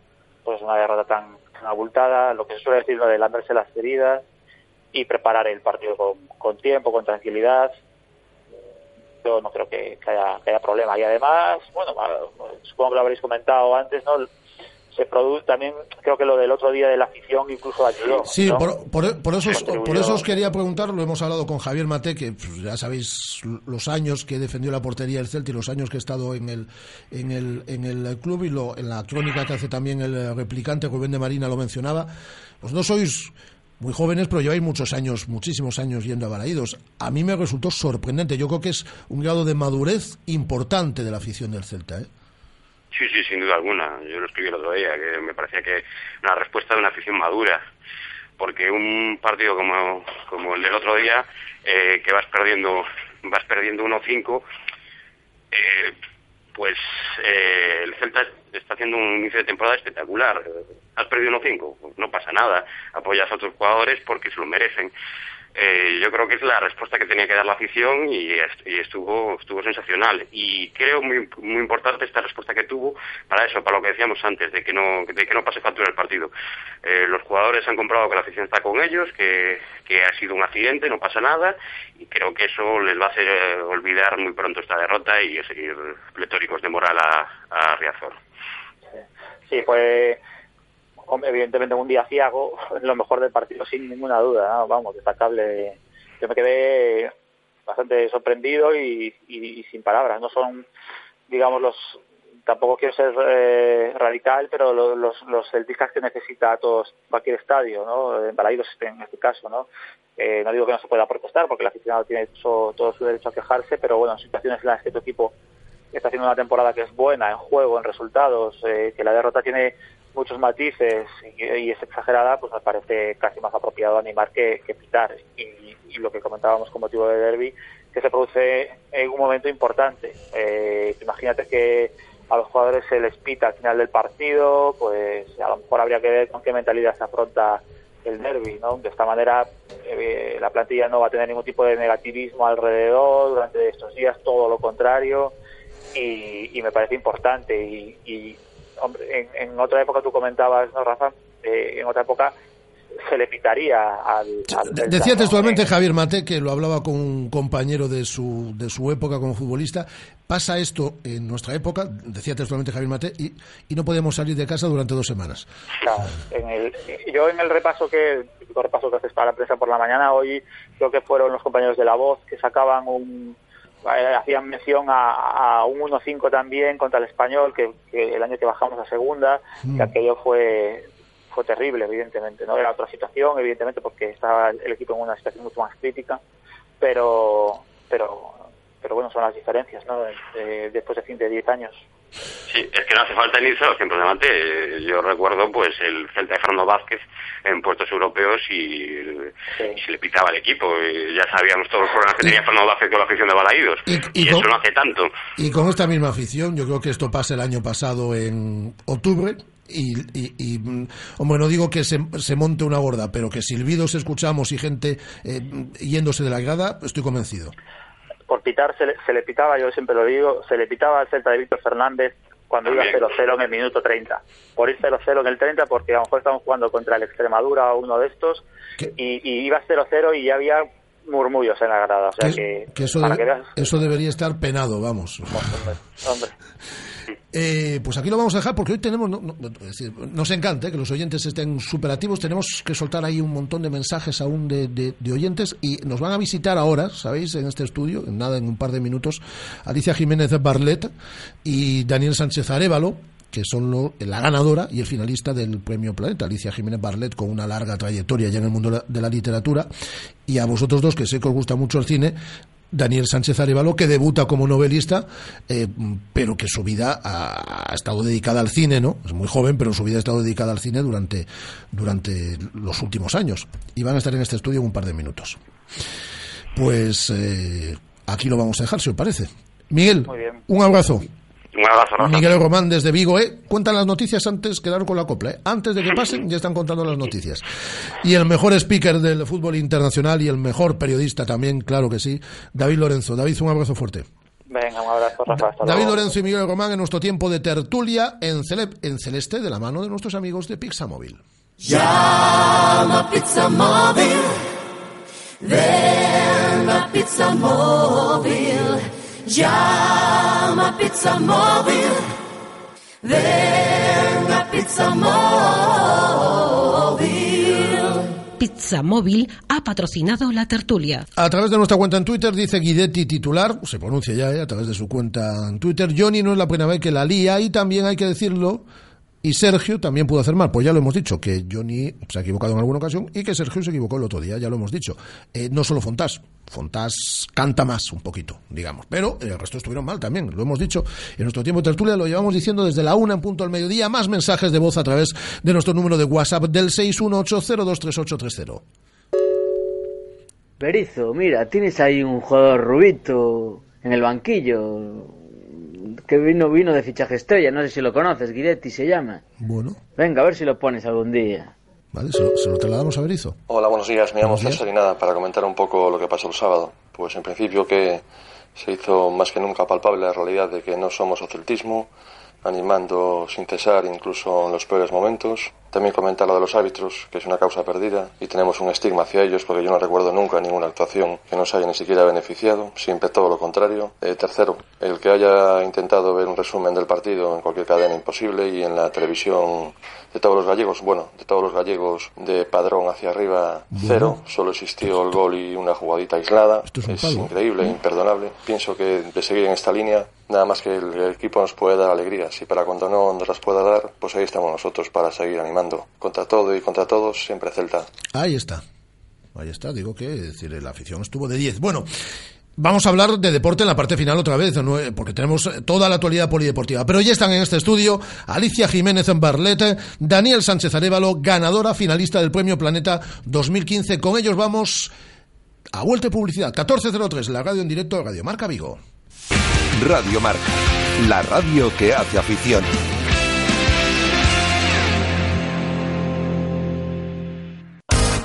pues una derrota tan, tan abultada, lo que se suele decir lo las heridas y preparar el partido con, con tiempo, con tranquilidad. Yo no creo que, que haya, que haya problema. Y además, bueno, supongo que lo habréis comentado antes, ¿no? Se produce también, creo que lo del otro día de la afición incluso ayudó. Sí, ¿no? por, por- por eso, os- por eso os quería preguntar, lo hemos hablado con Javier Mate, que pues, ya sabéis los años que defendió la portería del Celta y los años que ha estado en el, en el, en el club y lo, en la crónica que hace también el eh, replicante Rubén de Marina lo mencionaba. Pues no sois muy jóvenes, pero lleváis muchos años, muchísimos años yendo a Balaídos. A mí me resultó sorprendente. Yo creo que es un grado de madurez importante de la afición del Celta. ¿eh? Sí, sí, sin duda alguna. Yo lo escribí el otro día, que me parecía que una respuesta de una afición madura. Porque un partido como, como el del otro día, eh, que vas perdiendo vas perdiendo 1-5, eh, pues eh, el Celta está haciendo un inicio de temporada espectacular. Has perdido 1-5, pues no pasa nada. Apoyas a otros jugadores porque se lo merecen. Eh, yo creo que es la respuesta que tenía que dar la afición y, est- y estuvo estuvo sensacional. Y creo muy muy importante esta respuesta que tuvo para eso para lo que decíamos antes de que no de que no pase factura el partido. Eh, los jugadores han comprobado que la afición está con ellos que, que ha sido un accidente no pasa nada y creo que eso les va a hacer eh, olvidar muy pronto esta derrota y seguir pletóricos de moral a, a Riazor. Sí, hombre, evidentemente un día ciago, lo mejor del partido sin ninguna duda, ¿no? vamos, destacable. Yo me quedé bastante sorprendido y, y- sin palabras. No son, digamos, los tampoco quiero ser eh, radical, pero lo- los, los celtistas que necesita todos cualquier estadio, ¿no? En Balaidos en este caso, ¿no? Eh, no digo que no se pueda protestar porque el aficionado tiene so- todo su derecho a quejarse, pero bueno, en situaciones en las que tu equipo está haciendo una temporada que es buena en juego, en resultados, eh, que la derrota tiene muchos matices y, y es exagerada, pues me parece casi más apropiado animar que, pitar. Y, y lo que comentábamos con motivo de derby, que se produce en un momento importante. Eh, imagínate que a los jugadores se les pita al final del partido, pues a lo mejor habría que ver con qué mentalidad se afronta el derby, ¿no? De esta manera eh, la plantilla no va a tener ningún tipo de negativismo alrededor durante estos días, todo lo contrario, y, y me parece importante. Y, y, hombre, en, en otra época tú comentabas, ¿no, Rafa? Eh, en otra época se le pitaría al... Decía ¿no? textualmente Javier Mate, que lo hablaba con un compañero de su, de su época como futbolista, Pasa esto en nuestra época, decía textualmente Javier Mate, y, y no podíamos salir de casa durante dos semanas. Claro, en el, yo en el repaso que el repaso que haces para la prensa por la mañana hoy creo que fueron los compañeros de la voz que sacaban un eh, hacían mención a, a un 1-5 también contra el español que, que el año que bajamos a segunda Mm. que aquello fue fue terrible evidentemente no era otra situación evidentemente porque estaba el equipo en una situación mucho más crítica pero pero pero bueno son las diferencias no De- después de fin de 10 años Sí, es que no hace falta tiempos de Mate. Eh, Yo recuerdo pues el Celta de Fernando Vázquez en puestos europeos y, y se le pitaba al equipo. Y ya sabíamos todos los problemas que tenía Fernando Vázquez con la afición de Balaídos. Y- Y, y eso con- no hace tanto. Y con esta misma afición, yo creo que esto pasa el año pasado en octubre. Y, y- y, mm, hombre, no digo que se, se monte una gorda, pero que silbidos escuchamos y gente eh, yéndose de la grada, estoy convencido. Por pitar se le, se le pitaba, yo siempre lo digo, se le pitaba al Celta de Víctor Fernández cuando iba 0-0 en el minuto 30. Por ir 0-0 en el 30 porque a lo mejor estamos jugando contra el Extremadura o uno de estos y, y iba 0-0 y ya había murmullos en la grada. O sea que, Que eso, para debe- que veas, eso debería estar penado, vamos. hombre. Eh, pues aquí lo vamos a dejar porque hoy tenemos, no- no- no- es decir, nos encanta eh, que los oyentes estén superativos, tenemos que soltar ahí un montón de mensajes aún de, de- de oyentes y nos van a visitar ahora, ¿sabéis? En este estudio, en nada, en un par de minutos, Alicia Jiménez Barlet y Daniel Sánchez Arevalo que son lo- la ganadora y el finalista del Premio Planeta, Alicia Jiménez Barlet, con una larga trayectoria ya en el mundo de la- literatura, y a vosotros dos, que sé que os gusta mucho el cine, Daniel Sánchez Arevalo, que debuta como novelista, eh, pero que su vida ha, ha estado dedicada al cine, ¿no? Es muy joven, pero su vida ha estado dedicada al cine durante, durante los últimos años. Y van a estar en este estudio en un par de minutos. Pues eh, aquí lo vamos a dejar, si os parece. Miguel, un abrazo. Un abrazo, Rafa. Miguel Román desde Vigo, ¿eh? Cuentan las noticias antes, quedaron con la copla, ¿eh? Antes de que pasen, ya están contando las noticias. Y el mejor speaker del fútbol internacional y el mejor periodista también, claro que sí, David Lorenzo. David, un abrazo fuerte. Venga, un abrazo, Rafa. Hasta David luego. Lorenzo y Miguel Román en nuestro tiempo de tertulia en, Cele- en Celeste, de la mano de nuestros amigos de Pixamóvil. Llama Pizza Móvil. Ven a Pizza Móvil. Llama Pizza Móvil. Ven a Pizza Móvil. Pizza Móvil ha patrocinado la tertulia. A través de nuestra cuenta en Twitter dice Guidetti titular, se pronuncia ya ¿eh? a través de su cuenta en Twitter, Johnny no es la primera vez que la lía y también hay que decirlo, y Sergio también pudo hacer mal, pues ya lo hemos dicho, que Johnny se ha equivocado en alguna ocasión y que Sergio se equivocó el otro día, ya lo hemos dicho. Eh, no solo Fontás, Fontás canta más un poquito, digamos, pero el resto estuvieron mal también, lo hemos dicho. En nuestro tiempo de tertulia lo llevamos diciendo desde la una en punto al mediodía, más mensajes de voz a través de nuestro número de WhatsApp del 618023830. Berizo, mira, tienes ahí un jugador rubito en el banquillo que vino vino de fichaje estrella, no sé si lo conoces, Guidetti se llama. Bueno, Venga, a ver si lo pones algún día. vale, se lo, se lo trasladamos a Berizo. Hola, buenos días. Me llamo Buenos días. César y nada, para comentar un poco lo que pasó el sábado. Pues en principio que se hizo más que nunca palpable la realidad de que no somos ocultismo, animando sin cesar incluso en los peores momentos. También comentar lo de los árbitros, que es una causa perdida y tenemos un estigma hacia ellos porque yo no recuerdo nunca ninguna actuación que nos haya ni siquiera beneficiado, siempre todo lo contrario. Eh, tercero, el que haya intentado ver un resumen del partido en cualquier cadena imposible y en la televisión de todos los gallegos, bueno, de todos los gallegos de padrón hacia arriba cero, solo existió el gol y una jugadita aislada, es increíble, imperdonable. Pienso que de seguir en esta línea, nada más que el, el equipo nos puede dar alegrías y para cuando no nos las pueda dar, pues ahí estamos nosotros para seguir animando. Contra todo y contra todos, siempre Celta. Ahí está. Ahí está, digo que es decir, la afición estuvo de 10. Bueno, vamos a hablar de deporte en la parte final otra vez, ¿no? porque tenemos toda la actualidad polideportiva. Pero ya están en este estudio Alicia Jiménez en Barlet, Daniel Sánchez Arevalo, ganadora finalista del Premio Planeta 2015. Con ellos vamos a vuelta de publicidad. 1403, la radio en directo, Radio Marca Vigo. Radio Marca, la radio que hace afición.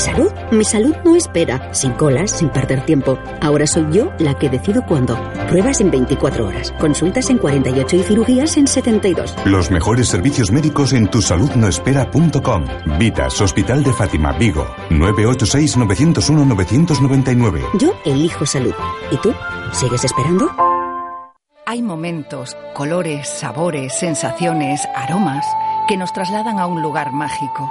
¿Mi salud? Mi salud no espera, sin colas, sin perder tiempo. Ahora soy yo la que decido cuándo. Pruebas en 24 horas, consultas en 48 y cirugías en 72. Los mejores servicios médicos en tusaludnoespera.com. Vitas, Hospital de Fátima, Vigo. 986-901-999. Yo elijo salud. ¿Y tú? ¿Sigues esperando? Hay momentos, colores, sabores, sensaciones, aromas que nos trasladan a un lugar mágico.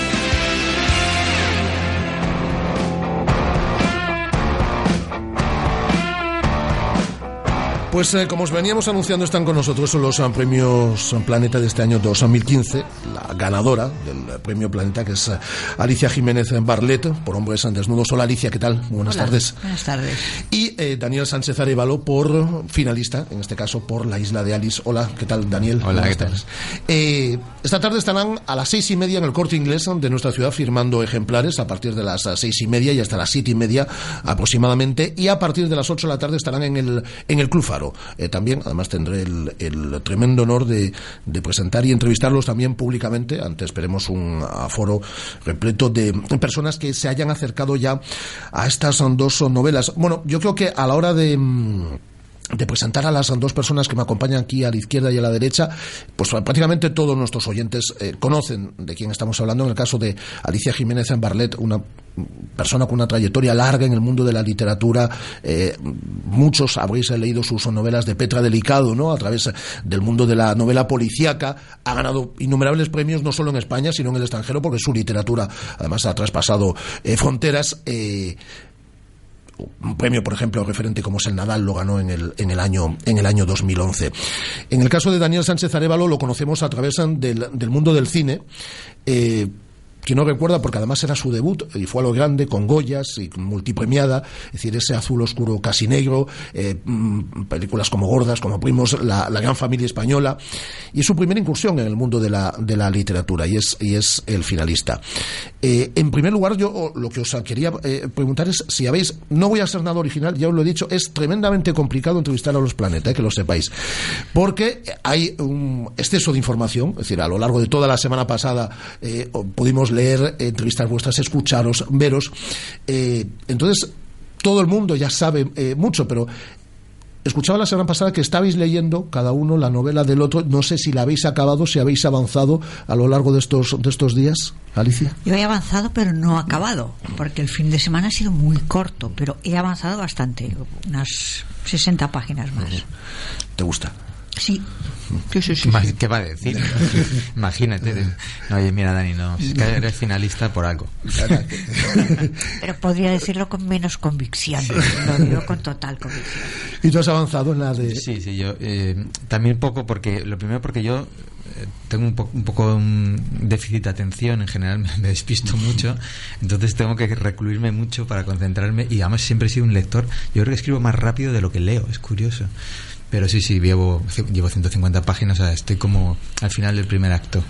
Pues eh, como os veníamos anunciando, están con nosotros los eh, premios Planeta de este año 2015, la ganadora del premio Planeta, que es eh, Alicia Jiménez Barlet, por Hombres Desnudos. Hola Alicia, ¿qué tal? Muy buenas Hola, tardes. Buenas tardes. Y eh, Daniel Sánchez Arevalo por finalista, en este caso por La Isla de Alice. Hola, ¿qué tal Daniel? Hola, Buenas ¿qué tal? Eh, esta tarde estarán a las seis y media en el corte inglés de nuestra ciudad firmando ejemplares a partir de las eh, seis y media y hasta las siete y media aproximadamente. Y a partir de las ocho de la tarde estarán en el, en el Club Faro. Eh, también, además, tendré el, tremendo honor de, de presentar y entrevistarlos también públicamente. Ante esperemos un aforo repleto de personas que se hayan acercado ya a estas dos novelas. Bueno, yo creo que a la hora de. De presentar a las dos personas que me acompañan aquí a la izquierda y a la derecha, pues prácticamente todos nuestros oyentes eh, conocen de quién estamos hablando. En el caso de Alicia Jiménez en Barlet, una persona con una trayectoria larga en el mundo de la literatura, eh, muchos habréis leído sus novelas de Petra Delicado, ¿no? A través del mundo de la novela policíaca, ha ganado innumerables premios no solo en España, sino en el extranjero, porque su literatura además ha traspasado eh, fronteras. Un premio, por ejemplo, referente como es el Nadal, lo ganó en el, en el, año, en el año 2011. En el caso de Daniel Sánchez Arevalo lo conocemos a través del, del mundo del cine. Eh, que no recuerda porque además era su debut y fue a lo grande con Goyas y multipremiada, es decir, ese azul oscuro casi negro, eh, mm, películas como Gordas, como Primos, la, la, gran familia española, y es su primera incursión en el mundo de la, de la literatura y es, y es el finalista. Eh, en primer lugar, yo lo que os quería eh, preguntar es si habéis, no voy a ser nada original, ya os lo he dicho, es tremendamente complicado entrevistar a los planetas, que lo sepáis, porque hay un exceso de información, es decir, a lo largo de toda la semana pasada eh, leer, entrevistar vuestras, escucharos, veros. Eh, entonces, todo el mundo ya sabe eh, mucho, pero escuchaba la semana pasada que estabais leyendo cada uno la novela del otro. No sé si la habéis acabado, si habéis avanzado a lo largo de estos, de estos días. Alicia. Yo he avanzado, pero no acabado, porque el fin de semana ha sido muy corto, pero he avanzado bastante, unas 60 páginas más. ¿Te gusta? Sí. ¿Qué va a decir? Imagínate. No, oye, mira, Dani, no. Es que eres finalista por algo. Pero podría decirlo con menos convicción. Lo digo con total convicción. ¿Y tú has avanzado en la de.? Sí, sí, yo. Eh, también poco, porque. Lo primero, porque yo eh, tengo un, po un poco un déficit de atención en general, me, me, despisto mucho, entonces tengo que recluirme mucho para concentrarme y además siempre he sido un lector, yo creo que escribo más rápido de lo que leo, es curioso. Pero sí, sí, llevo, llevo 150 páginas, estoy como al final del primer acto,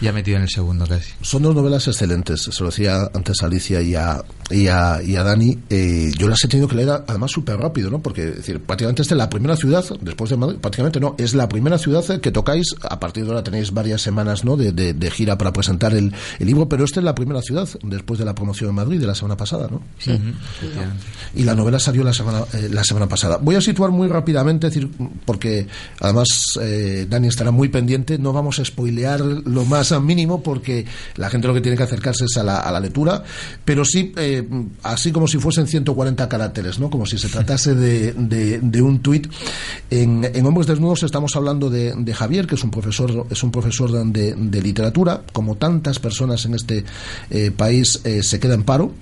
ya metido en el segundo casi. Son dos novelas excelentes, se lo decía antes a Alicia y a, y a, y a Dani. Eh, yo las he tenido que leer además súper rápido, ¿no? Porque decir, prácticamente esta es la primera ciudad, después de Madrid, prácticamente no, es la primera ciudad que tocáis, a partir de ahora tenéis varias semanas ¿no? de, de, de gira para presentar el, el, libro, pero esta es la primera ciudad, después de la promoción en Madrid de la semana pasada, ¿no? Sí. Uh -huh. Y la novela salió la semana, eh, la semana pasada. Voy a situar muy rápidamente, decir, porque además eh, Dani estará muy pendiente, no vamos a spoilear lo más mínimo porque la gente lo que tiene que acercarse es a la, a la lectura, pero sí, eh, así como si fuesen 140 caracteres, ¿no? como si se tratase de, de, un tuit. En, en, Hombres Desnudos estamos hablando de, de, Javier, que es un profesor, es un profesor de, de literatura, como tantas personas en este eh, país eh, se queda en paro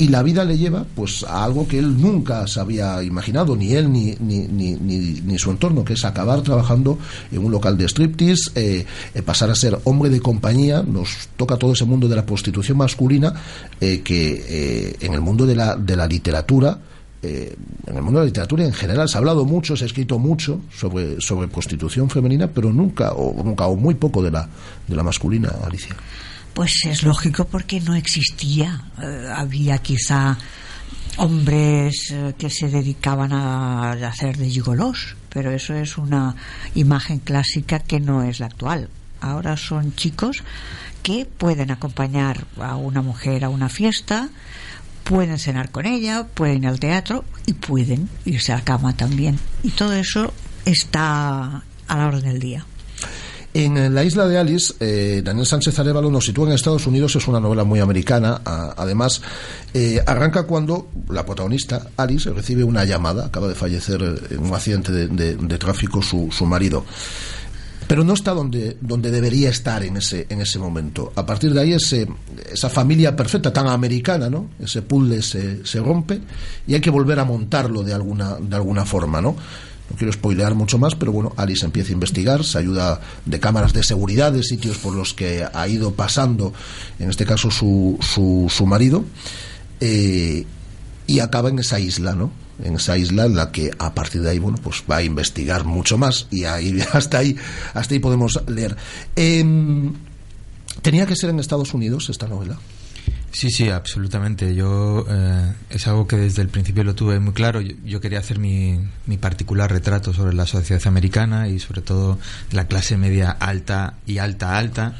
y la vida le lleva pues a algo que él nunca se había imaginado ni él ni, ni, ni, ni, su entorno que es acabar trabajando en un local de striptease eh, eh, pasar a ser hombre de compañía nos toca todo ese mundo de la prostitución masculina eh, que en el mundo de la, de la literatura eh, en el mundo de la literatura en general se ha hablado mucho, se ha escrito mucho sobre, sobre prostitución femenina, pero nunca o nunca o muy poco de la, de la masculina, Alicia. Pues es lógico porque no existía. Eh, había quizá hombres eh, que se dedicaban a, hacer de gigolos, pero eso es una imagen clásica que no es la actual. Ahora son chicos que pueden acompañar a una mujer a una fiesta, pueden cenar con ella, pueden ir al teatro y pueden irse a la cama también. Y todo eso está a la orden del día. En la isla de Alice, eh, Daniel Sánchez Arevalo nos sitúa en Estados Unidos, es una novela muy americana. Además, eh, arranca cuando la protagonista, Alice, recibe una llamada, acaba de fallecer en un accidente de, de, de tráfico su, su, marido. Pero no está donde, donde debería estar en ese, en ese momento. A partir de ahí, ese, esa familia perfecta, tan americana, ¿no? Ese puzzle se, se rompe y hay que volver a montarlo de alguna, de alguna forma, ¿no? No quiero spoilear mucho más, pero bueno, Alice empieza a investigar, se ayuda de cámaras de seguridad, de sitios por los que ha ido pasando, en este caso su, su, su marido, eh, y acaba en esa isla, ¿no? En esa isla en la que a partir de ahí, bueno, pues va a investigar mucho más y ahí, hasta ahí, hasta ahí podemos leer. Eh, ¿Tenía que ser en Estados Unidos esta novela? Sí, sí, absolutamente. Yo eh, es algo que desde el principio lo tuve muy claro. Yo, quería hacer mi, mi particular retrato sobre la sociedad americana y sobre todo la clase media alta y alta alta.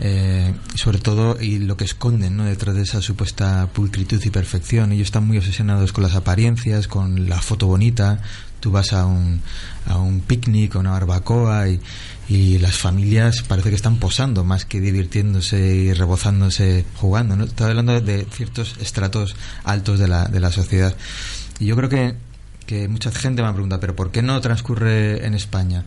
Eh, sobre todo y lo que esconden ¿no? detrás de esa supuesta pulcritud y perfección. Ellos están muy obsesionados con las apariencias, con la foto bonita. Tú vas a un, a un picnic, a una barbacoa y, y las familias parece que están posando más que divirtiéndose y rebozándose jugando. ¿no? Estoy hablando de ciertos estratos altos de la, de la sociedad. Y yo creo que, que mucha gente me pregunta, ¿pero por qué no transcurre en España?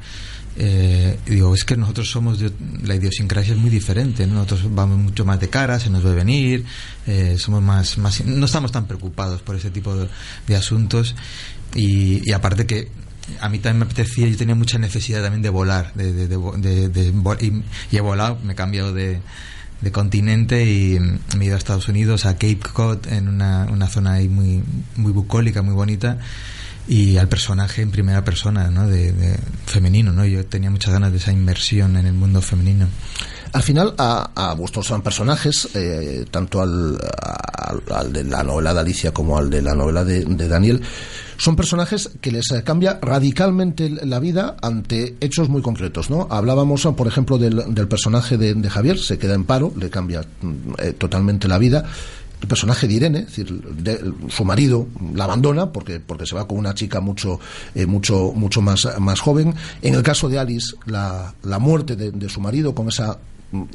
Eh, digo, es que nosotros somos de, la idiosincrasia es muy diferente, ¿no? nosotros vamos mucho más de cara, se nos ve venir, eh, somos más, más, no estamos tan preocupados por ese tipo de, de asuntos y, y aparte que a mí también me apetecía, yo tenía mucha necesidad también de volar, de, de, de, de y, y, he volado, me he cambiado de, continente y me he ido a Estados Unidos, a Cape Cod, en una, una zona ahí muy, muy bucólica, muy bonita, y al personaje en primera persona, ¿no? De, femenino, ¿no? Yo tenía muchas ganas de esa inmersión en el mundo femenino. Al final, a, a vuestros personajes, eh, tanto al, al, de la novela de Alicia como al de la novela de, de Daniel, son personajes que les cambia radicalmente la vida ante hechos muy concretos, ¿no? Hablábamos, por ejemplo, del, del personaje de, de, Javier, se queda en paro, le cambia eh, totalmente la vida. El personaje de Irene, es decir, de, su marido la abandona porque, porque se va con una chica mucho, eh, mucho, mucho más, más joven. En el caso de Alice, la, la muerte de, de su marido con esa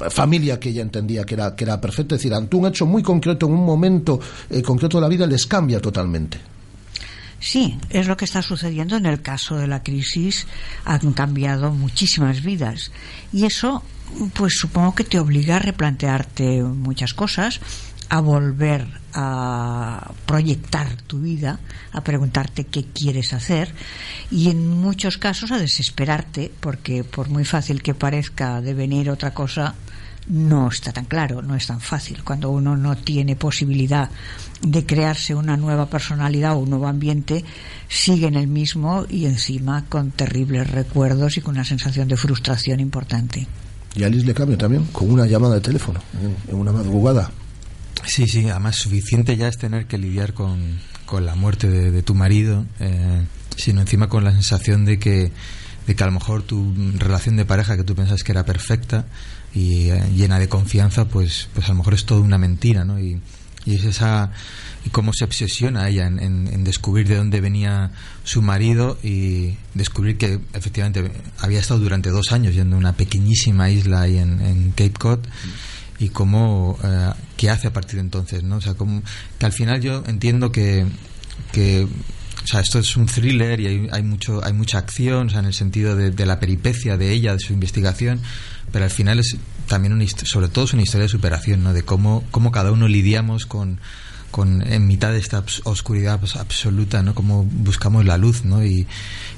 familia que ella entendía que era, que era perfecta, es decir, ante un hecho muy concreto, en un momento eh, concreto de la vida, les cambia totalmente. Sí, es lo que está sucediendo en el caso de la crisis. Han cambiado muchísimas vidas. Y eso, pues supongo que te obliga a replantearte muchas cosas, a volver a proyectar tu vida, a preguntarte qué quieres hacer y en muchos casos a desesperarte, porque por muy fácil que parezca devenir otra cosa, no está tan claro, no es tan fácil. Cuando uno no tiene posibilidad de crearse una nueva personalidad o un nuevo ambiente, sigue en el mismo y encima con terribles recuerdos y con una sensación de frustración importante. Y a Alice le cambia también con una llamada de teléfono en una madrugada. Sí, sí, además suficiente ya es tener que lidiar con, con la muerte de, tu marido, eh, sino encima con la sensación de que, de que a lo mejor tu relación de pareja que tú pensas que era perfecta y eh, llena de confianza, pues, pues a lo mejor es todo una mentira, ¿no? Y, y es esa y cómo se obsesiona ella en, en, descubrir de dónde venía su marido y descubrir que efectivamente había estado durante dos años yendo a una pequeñísima isla ahí en, en Cape Cod y cómo eh, qué hace a partir de entonces no o sea como, que al final yo entiendo que, que o sea, esto es un thriller y hay, hay, mucho hay mucha acción o sea, en el sentido de, de, la peripecia de ella de su investigación pero al final es también un, sobre todo es una historia de superación no de cómo cómo cada uno lidiamos con con, en mitad de esta oscuridad pues, absoluta, ¿no? Como buscamos la luz, ¿no? Y,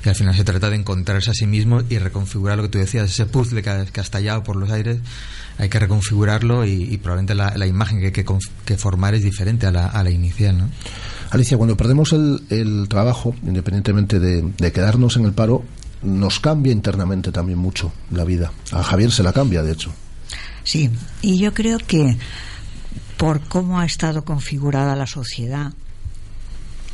y, al final se trata de encontrarse a sí mismo y reconfigurar lo que tú decías, ese puzzle que, que ha estallado por los aires, hay que reconfigurarlo y, probablemente la, la, imagen que hay que, que, formar es diferente a la, a la inicial, ¿no? Alicia, cuando perdemos el, el trabajo, independientemente de, de quedarnos en el paro, nos cambia internamente también mucho la vida. A Javier se la cambia, de hecho. Sí, y yo creo que por cómo ha estado configurada la sociedad,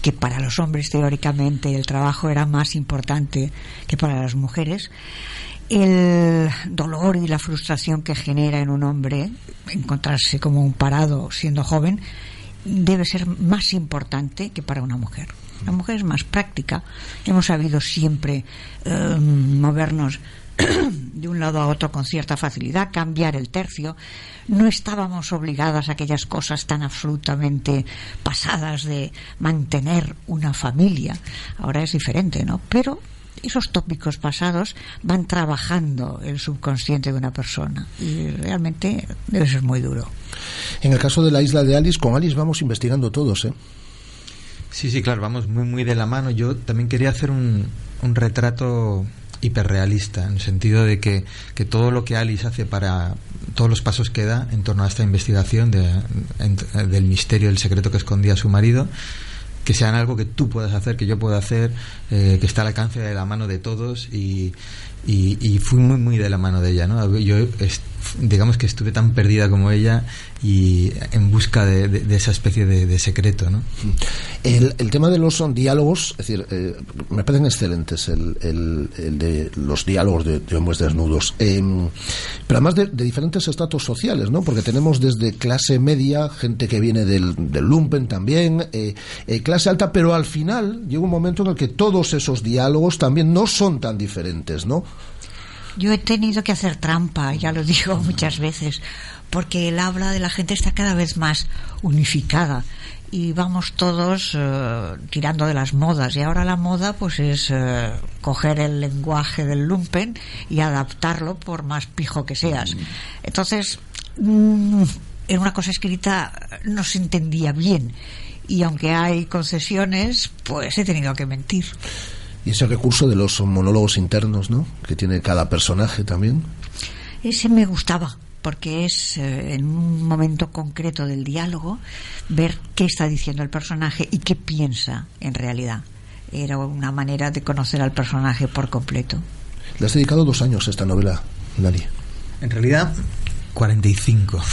que para los hombres teóricamente el trabajo era más importante que para las mujeres, el dolor y la frustración que genera en un hombre encontrarse como un parado siendo joven debe ser más importante que para una mujer. La mujer es más práctica. Hemos sabido siempre eh, movernos de un lado a otro con cierta facilidad, cambiar el tercio. No estábamos obligadas a aquellas cosas tan absolutamente pasadas de mantener una familia. Ahora es diferente, ¿no? Pero esos tópicos pasados van trabajando el subconsciente de una persona y realmente debe ser muy duro. En el caso de la isla de Alice, con Alice vamos investigando todos, ¿eh? Sí, sí, claro, vamos muy, muy de la mano. Yo también quería hacer un, un retrato hiperrealista, en el sentido de que, que, todo lo que Alice hace para todos los pasos que da en torno a esta investigación de, del misterio, del secreto que escondía su marido, que sean algo que tú puedas hacer, que yo pueda hacer, eh, que está al alcance de la mano de todos y, y, y, fui muy muy de la mano de ella no yo digamos que estuve tan perdida como ella y en busca de, esa especie de, secreto no el, tema de los diálogos es decir eh, me parecen excelentes el, de los diálogos de, hombres desnudos. Eh, pero además de, diferentes estratos sociales no porque tenemos desde clase media gente que viene del, del lumpen también eh, eh, clase alta pero al final llega un momento en el que todos esos diálogos también no son tan diferentes no yo he tenido que hacer trampa, ya lo digo muchas veces, porque el habla de la gente está cada vez más unificada y vamos todos uh, tirando de las modas y ahora la moda pues es uh, coger el lenguaje del lumpen y adaptarlo por más pijo que seas. Entonces, mm, en una cosa escrita no se entendía bien y aunque hay concesiones, pues he tenido que mentir. Y ese recurso de los monólogos internos, ¿no? Que tiene cada personaje también. Ese me gustaba, porque es eh, en un momento concreto del diálogo ver qué está diciendo el personaje y qué piensa en realidad. Era una manera de conocer al personaje por completo. Le has dedicado dos años a esta novela, Lali. En realidad, 45.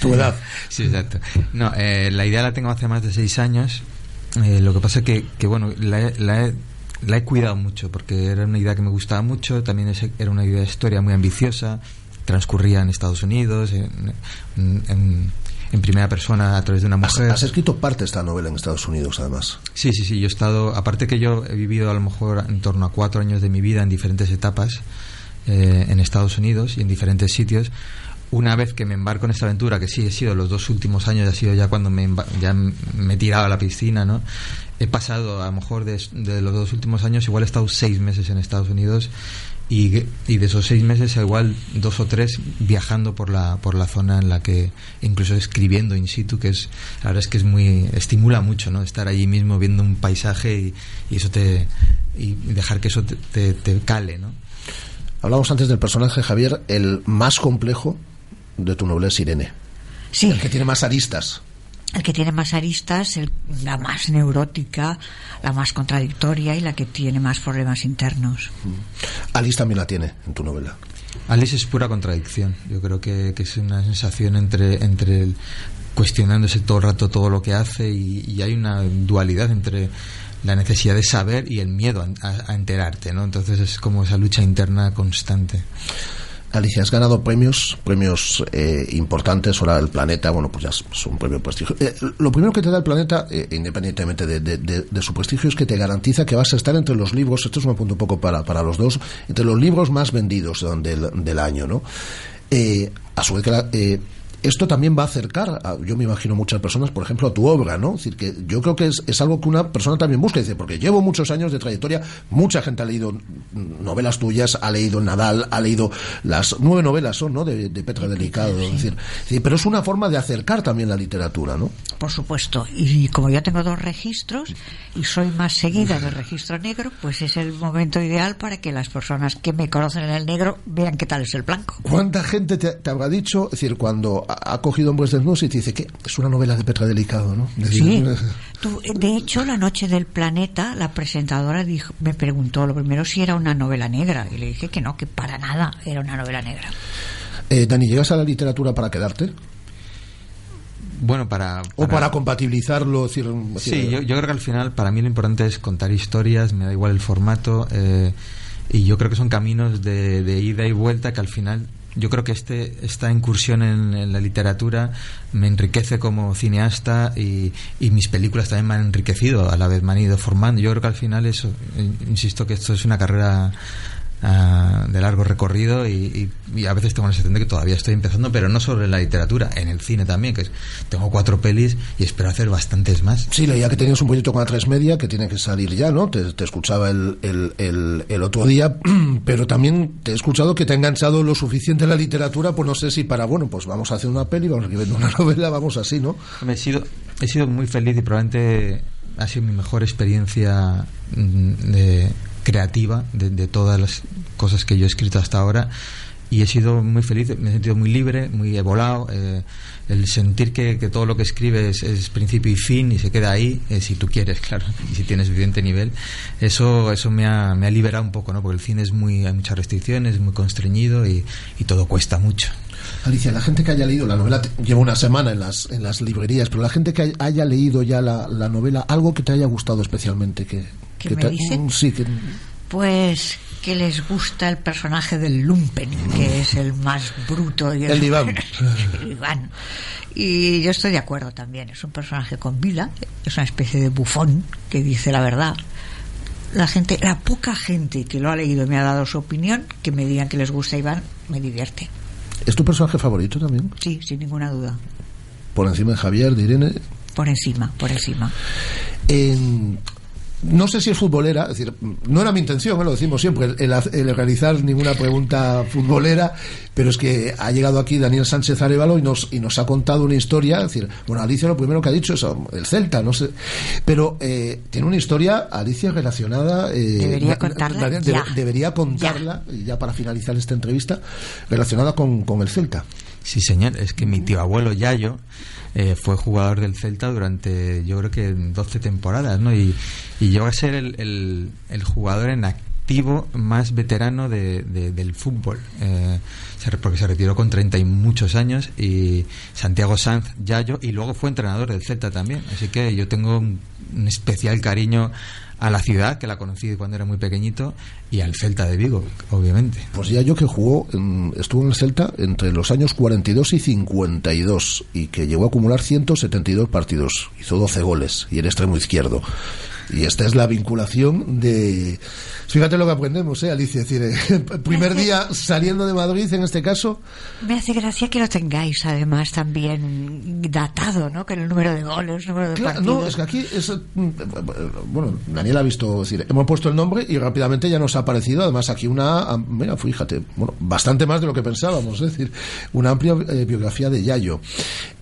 ¿Tu edad? Sí, exacto. No, eh, la idea la tengo hace más de seis años eh, lo que pasa que, que bueno, la, la, la, he cuidado mucho porque era una idea que me gustaba mucho, también es, era una idea de historia muy ambiciosa, transcurría en Estados Unidos, en, en, en, primera persona a través de una mujer. Has, has, escrito parte de esta novela en Estados Unidos, además. Sí, sí, sí. Yo he estado, aparte que yo he vivido a lo mejor en torno a cuatro años de mi vida en diferentes etapas eh, en Estados Unidos y en diferentes sitios una vez que me embarco en esta aventura, que sí he sido los dos últimos años, ha sido ya cuando me, ya me he tirado a la piscina, ¿no? he pasado, a lo mejor de, de, los dos últimos años, igual he estado seis meses en Estados Unidos y, y, de esos seis meses, igual dos o tres viajando por la, por la zona en la que, incluso escribiendo in situ, que es, la verdad es que es muy, estimula mucho, ¿no? Estar allí mismo viendo un paisaje y, y eso te, y dejar que eso te, te, te cale, ¿no? Hablamos antes del personaje Javier, el más complejo de tu novela es Irene. Sí. El que tiene más aristas. El que tiene más aristas, el, la más neurótica, la más contradictoria y la que tiene más problemas internos. Alice también la tiene en tu novela. Alice es pura contradicción. Yo creo que, que es una sensación entre, entre el, cuestionándose todo el rato todo lo que hace y, y hay una dualidad entre la necesidad de saber y el miedo a, a, enterarte, ¿no? Entonces es como esa lucha interna constante. Alicia, has ganado premios, premios eh, importantes, ahora el planeta, bueno, pues ya es un premio prestigio. Eh, lo primero que te da el planeta, eh, independientemente de, de, de, su prestigio, es que te garantiza que vas a estar entre los libros, esto es un punto un poco para, para los dos, entre los libros más vendidos del, del año, ¿no? a su vez que la, esto también va a acercar, a, yo me imagino, muchas personas, por ejemplo, a tu obra, ¿no? Es decir, que yo creo que es, es, algo que una persona también busca, dice, porque llevo muchos años de trayectoria, mucha gente ha leído novelas tuyas, ha leído Nadal, ha leído las nueve novelas son, ¿no? De, de Petra Delicado, sí. es decir, pero es una forma de acercar también la literatura, ¿no? Por supuesto, y como yo tengo dos registros y soy más seguida del registro negro, pues es el momento ideal para que las personas que me conocen en el negro vean qué tal es el blanco. ¿Cuánta gente te, te habrá dicho, es decir, cuando ha cogido Hombres Desnudos y te dice que es una novela de Petra Delicado, ¿no? De sí. Tú, de hecho, La Noche del Planeta, la presentadora dijo, me preguntó lo primero si era una novela negra. Y le dije que no, que para nada era una novela negra. Eh, Dani, ¿llegas a la literatura para quedarte? Bueno, para, para, O para compatibilizarlo. Decir, sí, yo, creo que al final para mí lo importante es contar historias, me da igual el formato. Eh, y yo creo que son caminos de, de ida y vuelta que al final yo creo que este, esta incursión en, en, la literatura me enriquece como cineasta y, y, mis películas también me han enriquecido, a la vez me han ido formando. Yo creo que al final eso, insisto que esto es una carrera Uh, de largo recorrido y, y, y, a veces tengo la sensación de que todavía estoy empezando, pero no solo en la literatura, en el cine también, que es, tengo cuatro pelis y espero hacer bastantes más. Sí, leía que tenías un proyecto con la tres media que tiene que salir ya, ¿no? Te, te escuchaba el, el, el, el, otro día, pero también te he escuchado que te ha enganchado lo suficiente la literatura, pues no sé si para, bueno, pues vamos a hacer una peli, vamos a escribir una novela, vamos así, ¿no? Me he sido, he sido muy feliz y probablemente ha sido mi mejor experiencia de creativa de, todas las cosas que yo he escrito hasta ahora y he sido muy feliz, me he sentido muy libre, muy volado. Eh, el sentir que, todo lo que escribes es, es, principio y fin y se queda ahí, eh, si tú quieres, claro, y si tienes suficiente nivel, eso, eso me, ha, me ha liberado un poco, ¿no? porque el cine es muy, hay muchas restricciones, es muy constreñido y, y todo cuesta mucho. Alicia, la gente que haya leído la novela lleva una semana en las, en las librerías, pero la gente que haya leído ya la, la novela, algo que te haya gustado especialmente, que, ¿Qué que me dicen? Sí, que, pues que les gusta el personaje del Lumpen, que es el más bruto y el, el Iván. el Iván. Y yo estoy de acuerdo también, es un personaje con vida, es una especie de bufón que dice la verdad. La gente, la poca gente que lo ha leído y me ha dado su opinión, que me digan que les gusta Iván, me divierte. ¿Es tu personaje favorito también? Sí, sin ninguna duda. ¿Por encima de Javier, de Irene? Por encima, por encima. En, no sé si es futbolera, es decir, no era mi intención, ¿eh? lo decimos siempre, el, el, realizar ninguna pregunta futbolera, pero es que ha llegado aquí Daniel Sánchez Arevalo y nos, y nos ha contado una historia, es decir, bueno, Alicia lo primero que ha dicho es el Celta, no sé, pero eh, tiene una historia, Alicia, relacionada... Eh, debería contarla de, ya. Debería contarla, ya. ya para finalizar esta entrevista, relacionada con, con el Celta. Sí, señor, es que mi tío abuelo Yayo eh, fue jugador del Celta durante yo creo que 12 temporadas, ¿no? Y, y llegó a ser el, el, jugador en activo más veterano de, de, del fútbol, eh, porque se retiró con 30 y muchos años y Santiago Sanz Yayo y luego fue entrenador del Celta también, así que yo tengo un especial cariño a la ciudad, que la conocí cuando era muy pequeñito, y al Celta de Vigo, obviamente. Pues ya yo que jugó, en, estuvo en el Celta entre los años 42 y 52, y que llegó a acumular 172 partidos, hizo 12 goles, y el extremo izquierdo. Y esta es la vinculación de, Fíjate lo que aprendemos, ¿eh, Alicia? Es decir, eh, primer día saliendo de Madrid, en este caso. Me hace gracia que lo tengáis, además, también datado, ¿no? Que el número de goles, el número de Claro, partidos. no, es que aquí es, mm, bueno, Daniel ha visto, es decir, hemos puesto el nombre y rápidamente ya nos ha aparecido, además aquí una, mira, fíjate, bueno, bastante más de lo que pensábamos, es decir, una amplia eh, biografía de Yayo.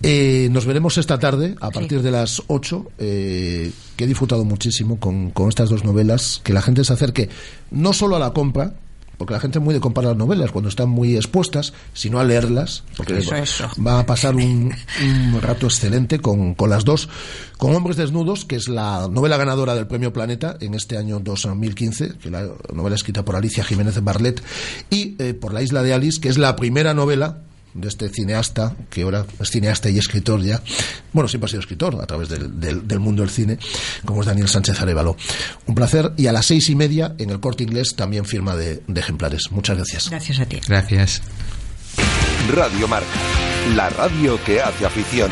Eh, nos veremos esta tarde a partir de las 8, eh, que he disfrutado muchísimo con, con estas dos novelas, que la gente se acerque no solo a la compra, porque la gente es muy de comprar las novelas cuando están muy expuestas, sino a leerlas, porque Eso, eso. va a pasar un, un rato excelente con, con las dos, con Hombres Desnudos, que es la novela ganadora del Premio Planeta en este año 2015, que la novela escrita por Alicia Jiménez Barlet, y eh, por La Isla de Alice, que es la primera novela de este cineasta, que ahora es cineasta y escritor ya, bueno, siempre ha sido escritor a través del, del- del mundo del cine, como es Daniel Sánchez Arevalo. Un placer, y a las seis y media en el corte inglés también firma de, de ejemplares. Muchas gracias. Gracias a ti. Gracias. Radio Marca, la radio que hace afición.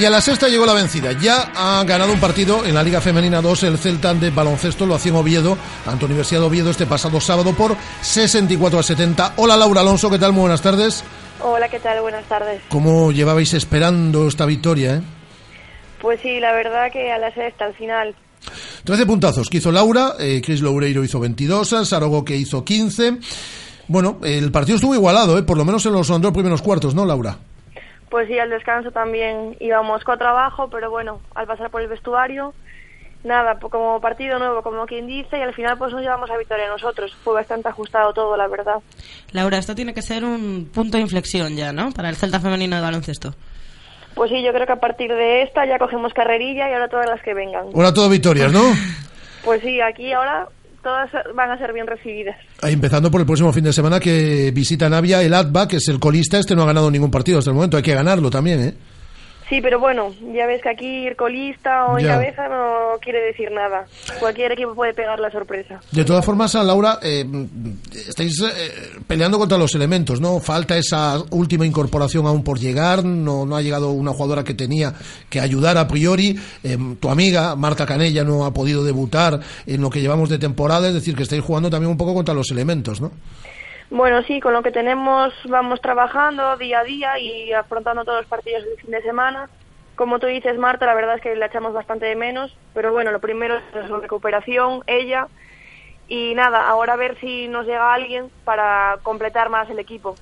Y a la sexta llegó la vencida. Ya ha ganado un partido en la Liga Femenina 2 el Celta de baloncesto, lo hacía en Oviedo, ante Universidad de Oviedo este pasado sábado por 64 a 70. Hola Laura Alonso, ¿qué tal? Muy buenas tardes. Hola, ¿qué tal? Buenas tardes. ¿Cómo llevabais esperando esta victoria? Eh? Pues sí, la verdad que a la sexta, al final. 13 puntazos que hizo Laura, eh, Chris Loureiro hizo 22, Sarogo que hizo 15. Bueno, el partido estuvo igualado, ¿eh? por lo menos en los dos primeros cuartos, ¿no, Laura? Pues sí, al descanso también íbamos cuatro abajo, pero bueno, al pasar por el vestuario, nada, pues como partido nuevo, como quien dice, y al final pues nos llevamos a victoria nosotros. Fue bastante ajustado todo, la verdad. Laura, esto tiene que ser un punto de inflexión ya, ¿no? Para el Celta femenino de baloncesto. Pues sí, yo creo que a partir de esta ya cogemos carrerilla y ahora todas las que vengan. Ahora todo victorias, ¿no? Pues sí, aquí ahora todas van a ser bien recibidas. Empezando por el próximo fin de semana que visita Navia el ATBA, que es el colista, este no ha ganado ningún partido hasta el momento, hay que ganarlo también, ¿eh? Sí, pero bueno, ya ves que aquí ir colista o en Ya. cabeza no quiere decir nada. Cualquier equipo puede pegar la sorpresa. De todas formas, Laura, eh, estáis eh, peleando contra los elementos, ¿no? Falta esa última incorporación aún por llegar, no, no ha llegado una jugadora que tenía que ayudar a priori. Eh, tu amiga, Marta Canella, no ha podido debutar en lo que llevamos de temporada, es decir, que estáis jugando también un poco contra los elementos, ¿no? Bueno, sí, con lo que tenemos vamos trabajando día a día y afrontando todos los partidos del fin de semana. Como tú dices, Marta, la verdad es que la echamos bastante de menos, pero bueno, lo primero es su recuperación, ella, y nada, ahora a ver si nos llega alguien para completar más el equipo.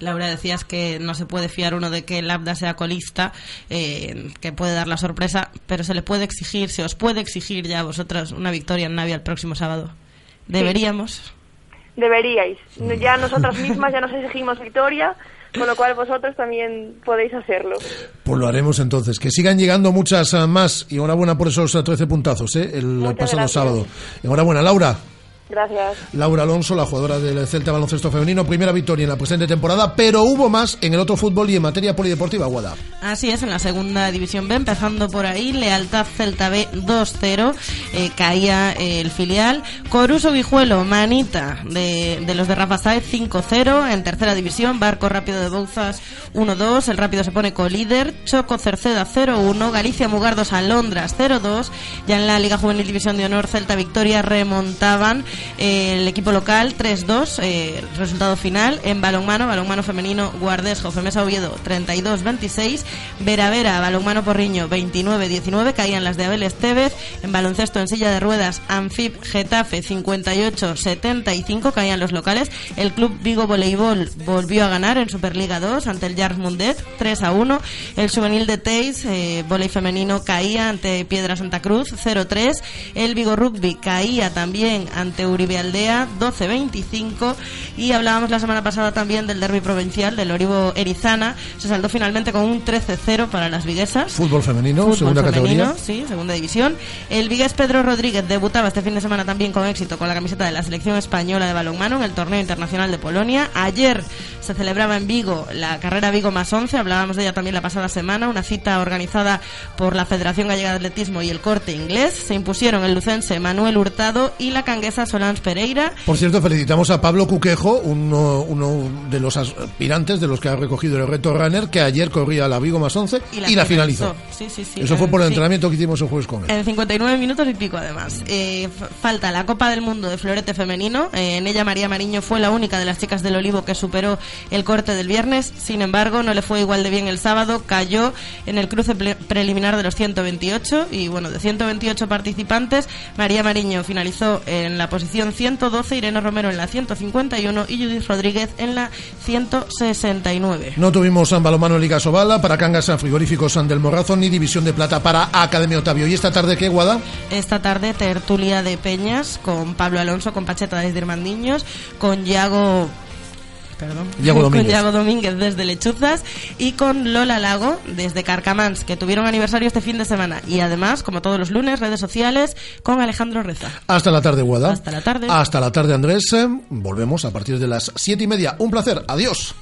Laura, decías que no se puede fiar uno de que el Abda sea colista, eh, que puede dar la sorpresa, pero se le puede exigir, se os puede exigir ya a vosotras una victoria en Navia el próximo sábado. Deberíamos. Deberíais. Ya nosotras mismas ya nos exigimos victoria, con lo cual vosotros también podéis hacerlo. Pues lo haremos entonces. Que sigan llegando muchas eh, más. Y enhorabuena por esos eh, 13 puntazos, ¿eh? El Muchas pasado gracias. sábado. Enhorabuena, Laura. Gracias. Laura Alonso, la jugadora del Celta Baloncesto Femenino, primera victoria en la presente temporada, pero hubo más en el otro fútbol y en materia polideportiva, Guada. Así es, en la segunda división B, empezando por ahí, Lealtad Celta B 2-0, eh, caía eh, el filial. Coruso Vijuelo, Manita, de, de los de Rafa Saez 5-0, en tercera división, Barco Rápido de Bouzas 1-2, el Rápido se pone colíder, Choco Cerceda 0-1, Galicia Mugardos Alondras 0-2, ya en la Liga Juvenil División de Honor Celta Victoria remontaban eh, el equipo local 3-2, eh, resultado final, en balonmano, balonmano femenino Guardés, Jofemesa Oviedo 32-26, Vera Vera, balonmano Porriño 29-19, caían las de Abel Estevez, en baloncesto en silla de ruedas Anfib Getafe 58-75, caían los locales, el club Vigo Voleibol volvió a ganar en Superliga 2 ante el Jars Mundet 3-1, el juvenil de Teis, eh, femenino caía ante Piedra Santa Cruz 0-3, el Vigo Rugby caía también ante Uribe Aldea, 12-25. Y hablábamos la semana pasada también del derby provincial del Oribo Erizana. Se saldó finalmente con un 13-0 para las viguesas. Fútbol femenino, Fútbol segunda femenino, categoría. Sí, segunda división. El Vigués Pedro Rodríguez debutaba este fin de semana también con éxito con la camiseta de la selección española de balonmano en el torneo internacional de Polonia. Ayer se celebraba en Vigo la carrera Vigo más 11, hablábamos de ella también la pasada semana, una cita organizada por la Federación Gallega de Atletismo y el Corte Inglés. Se impusieron el lucense Manuel Hurtado y la canguesa Solange Pereira. Por cierto, felicitamos a Pablo Cuquejo, uno, uno de los aspirantes de los que ha recogido el reto Runner, que ayer corría la Vigo más 11 y la, finalizó. Sí, sí, sí. Eso fue por el entrenamiento que hicimos el jueves con él. En 59 minutos y pico, además. Eh, falta la Copa del Mundo de Florete Femenino. Eh, en ella, María Mariño fue la única de las chicas del Olivo que superó el corte del viernes. Sin embargo, no le fue igual de bien el sábado. Cayó en el cruce preliminar de los 128. Y bueno, de 128 participantes, María Mariño finalizó en la posición 112, Irene Romero en la 151 y Judith Rodríguez en la 169. No tuvimos San Balomano Liga Sobala, para Cangas San Frigoríficos San del Morrazo, ni División de Plata para Academia Otavio. ¿Y esta tarde qué, Guada? Esta tarde tertulia de Peñas con Pablo Alonso, con Pacheta desde Irmandiños, con Yago perdón, Yago con Domínguez. Yago Domínguez desde Lechuzas y con Lola Lago desde Carcamans, que tuvieron aniversario este fin de semana. Y además, como todos los lunes, redes sociales con Alejandro Reza. Hasta la tarde, Guada. Hasta la tarde. Hasta la tarde, Andrés. Volvemos a partir de las siete y media. Un placer. Adiós.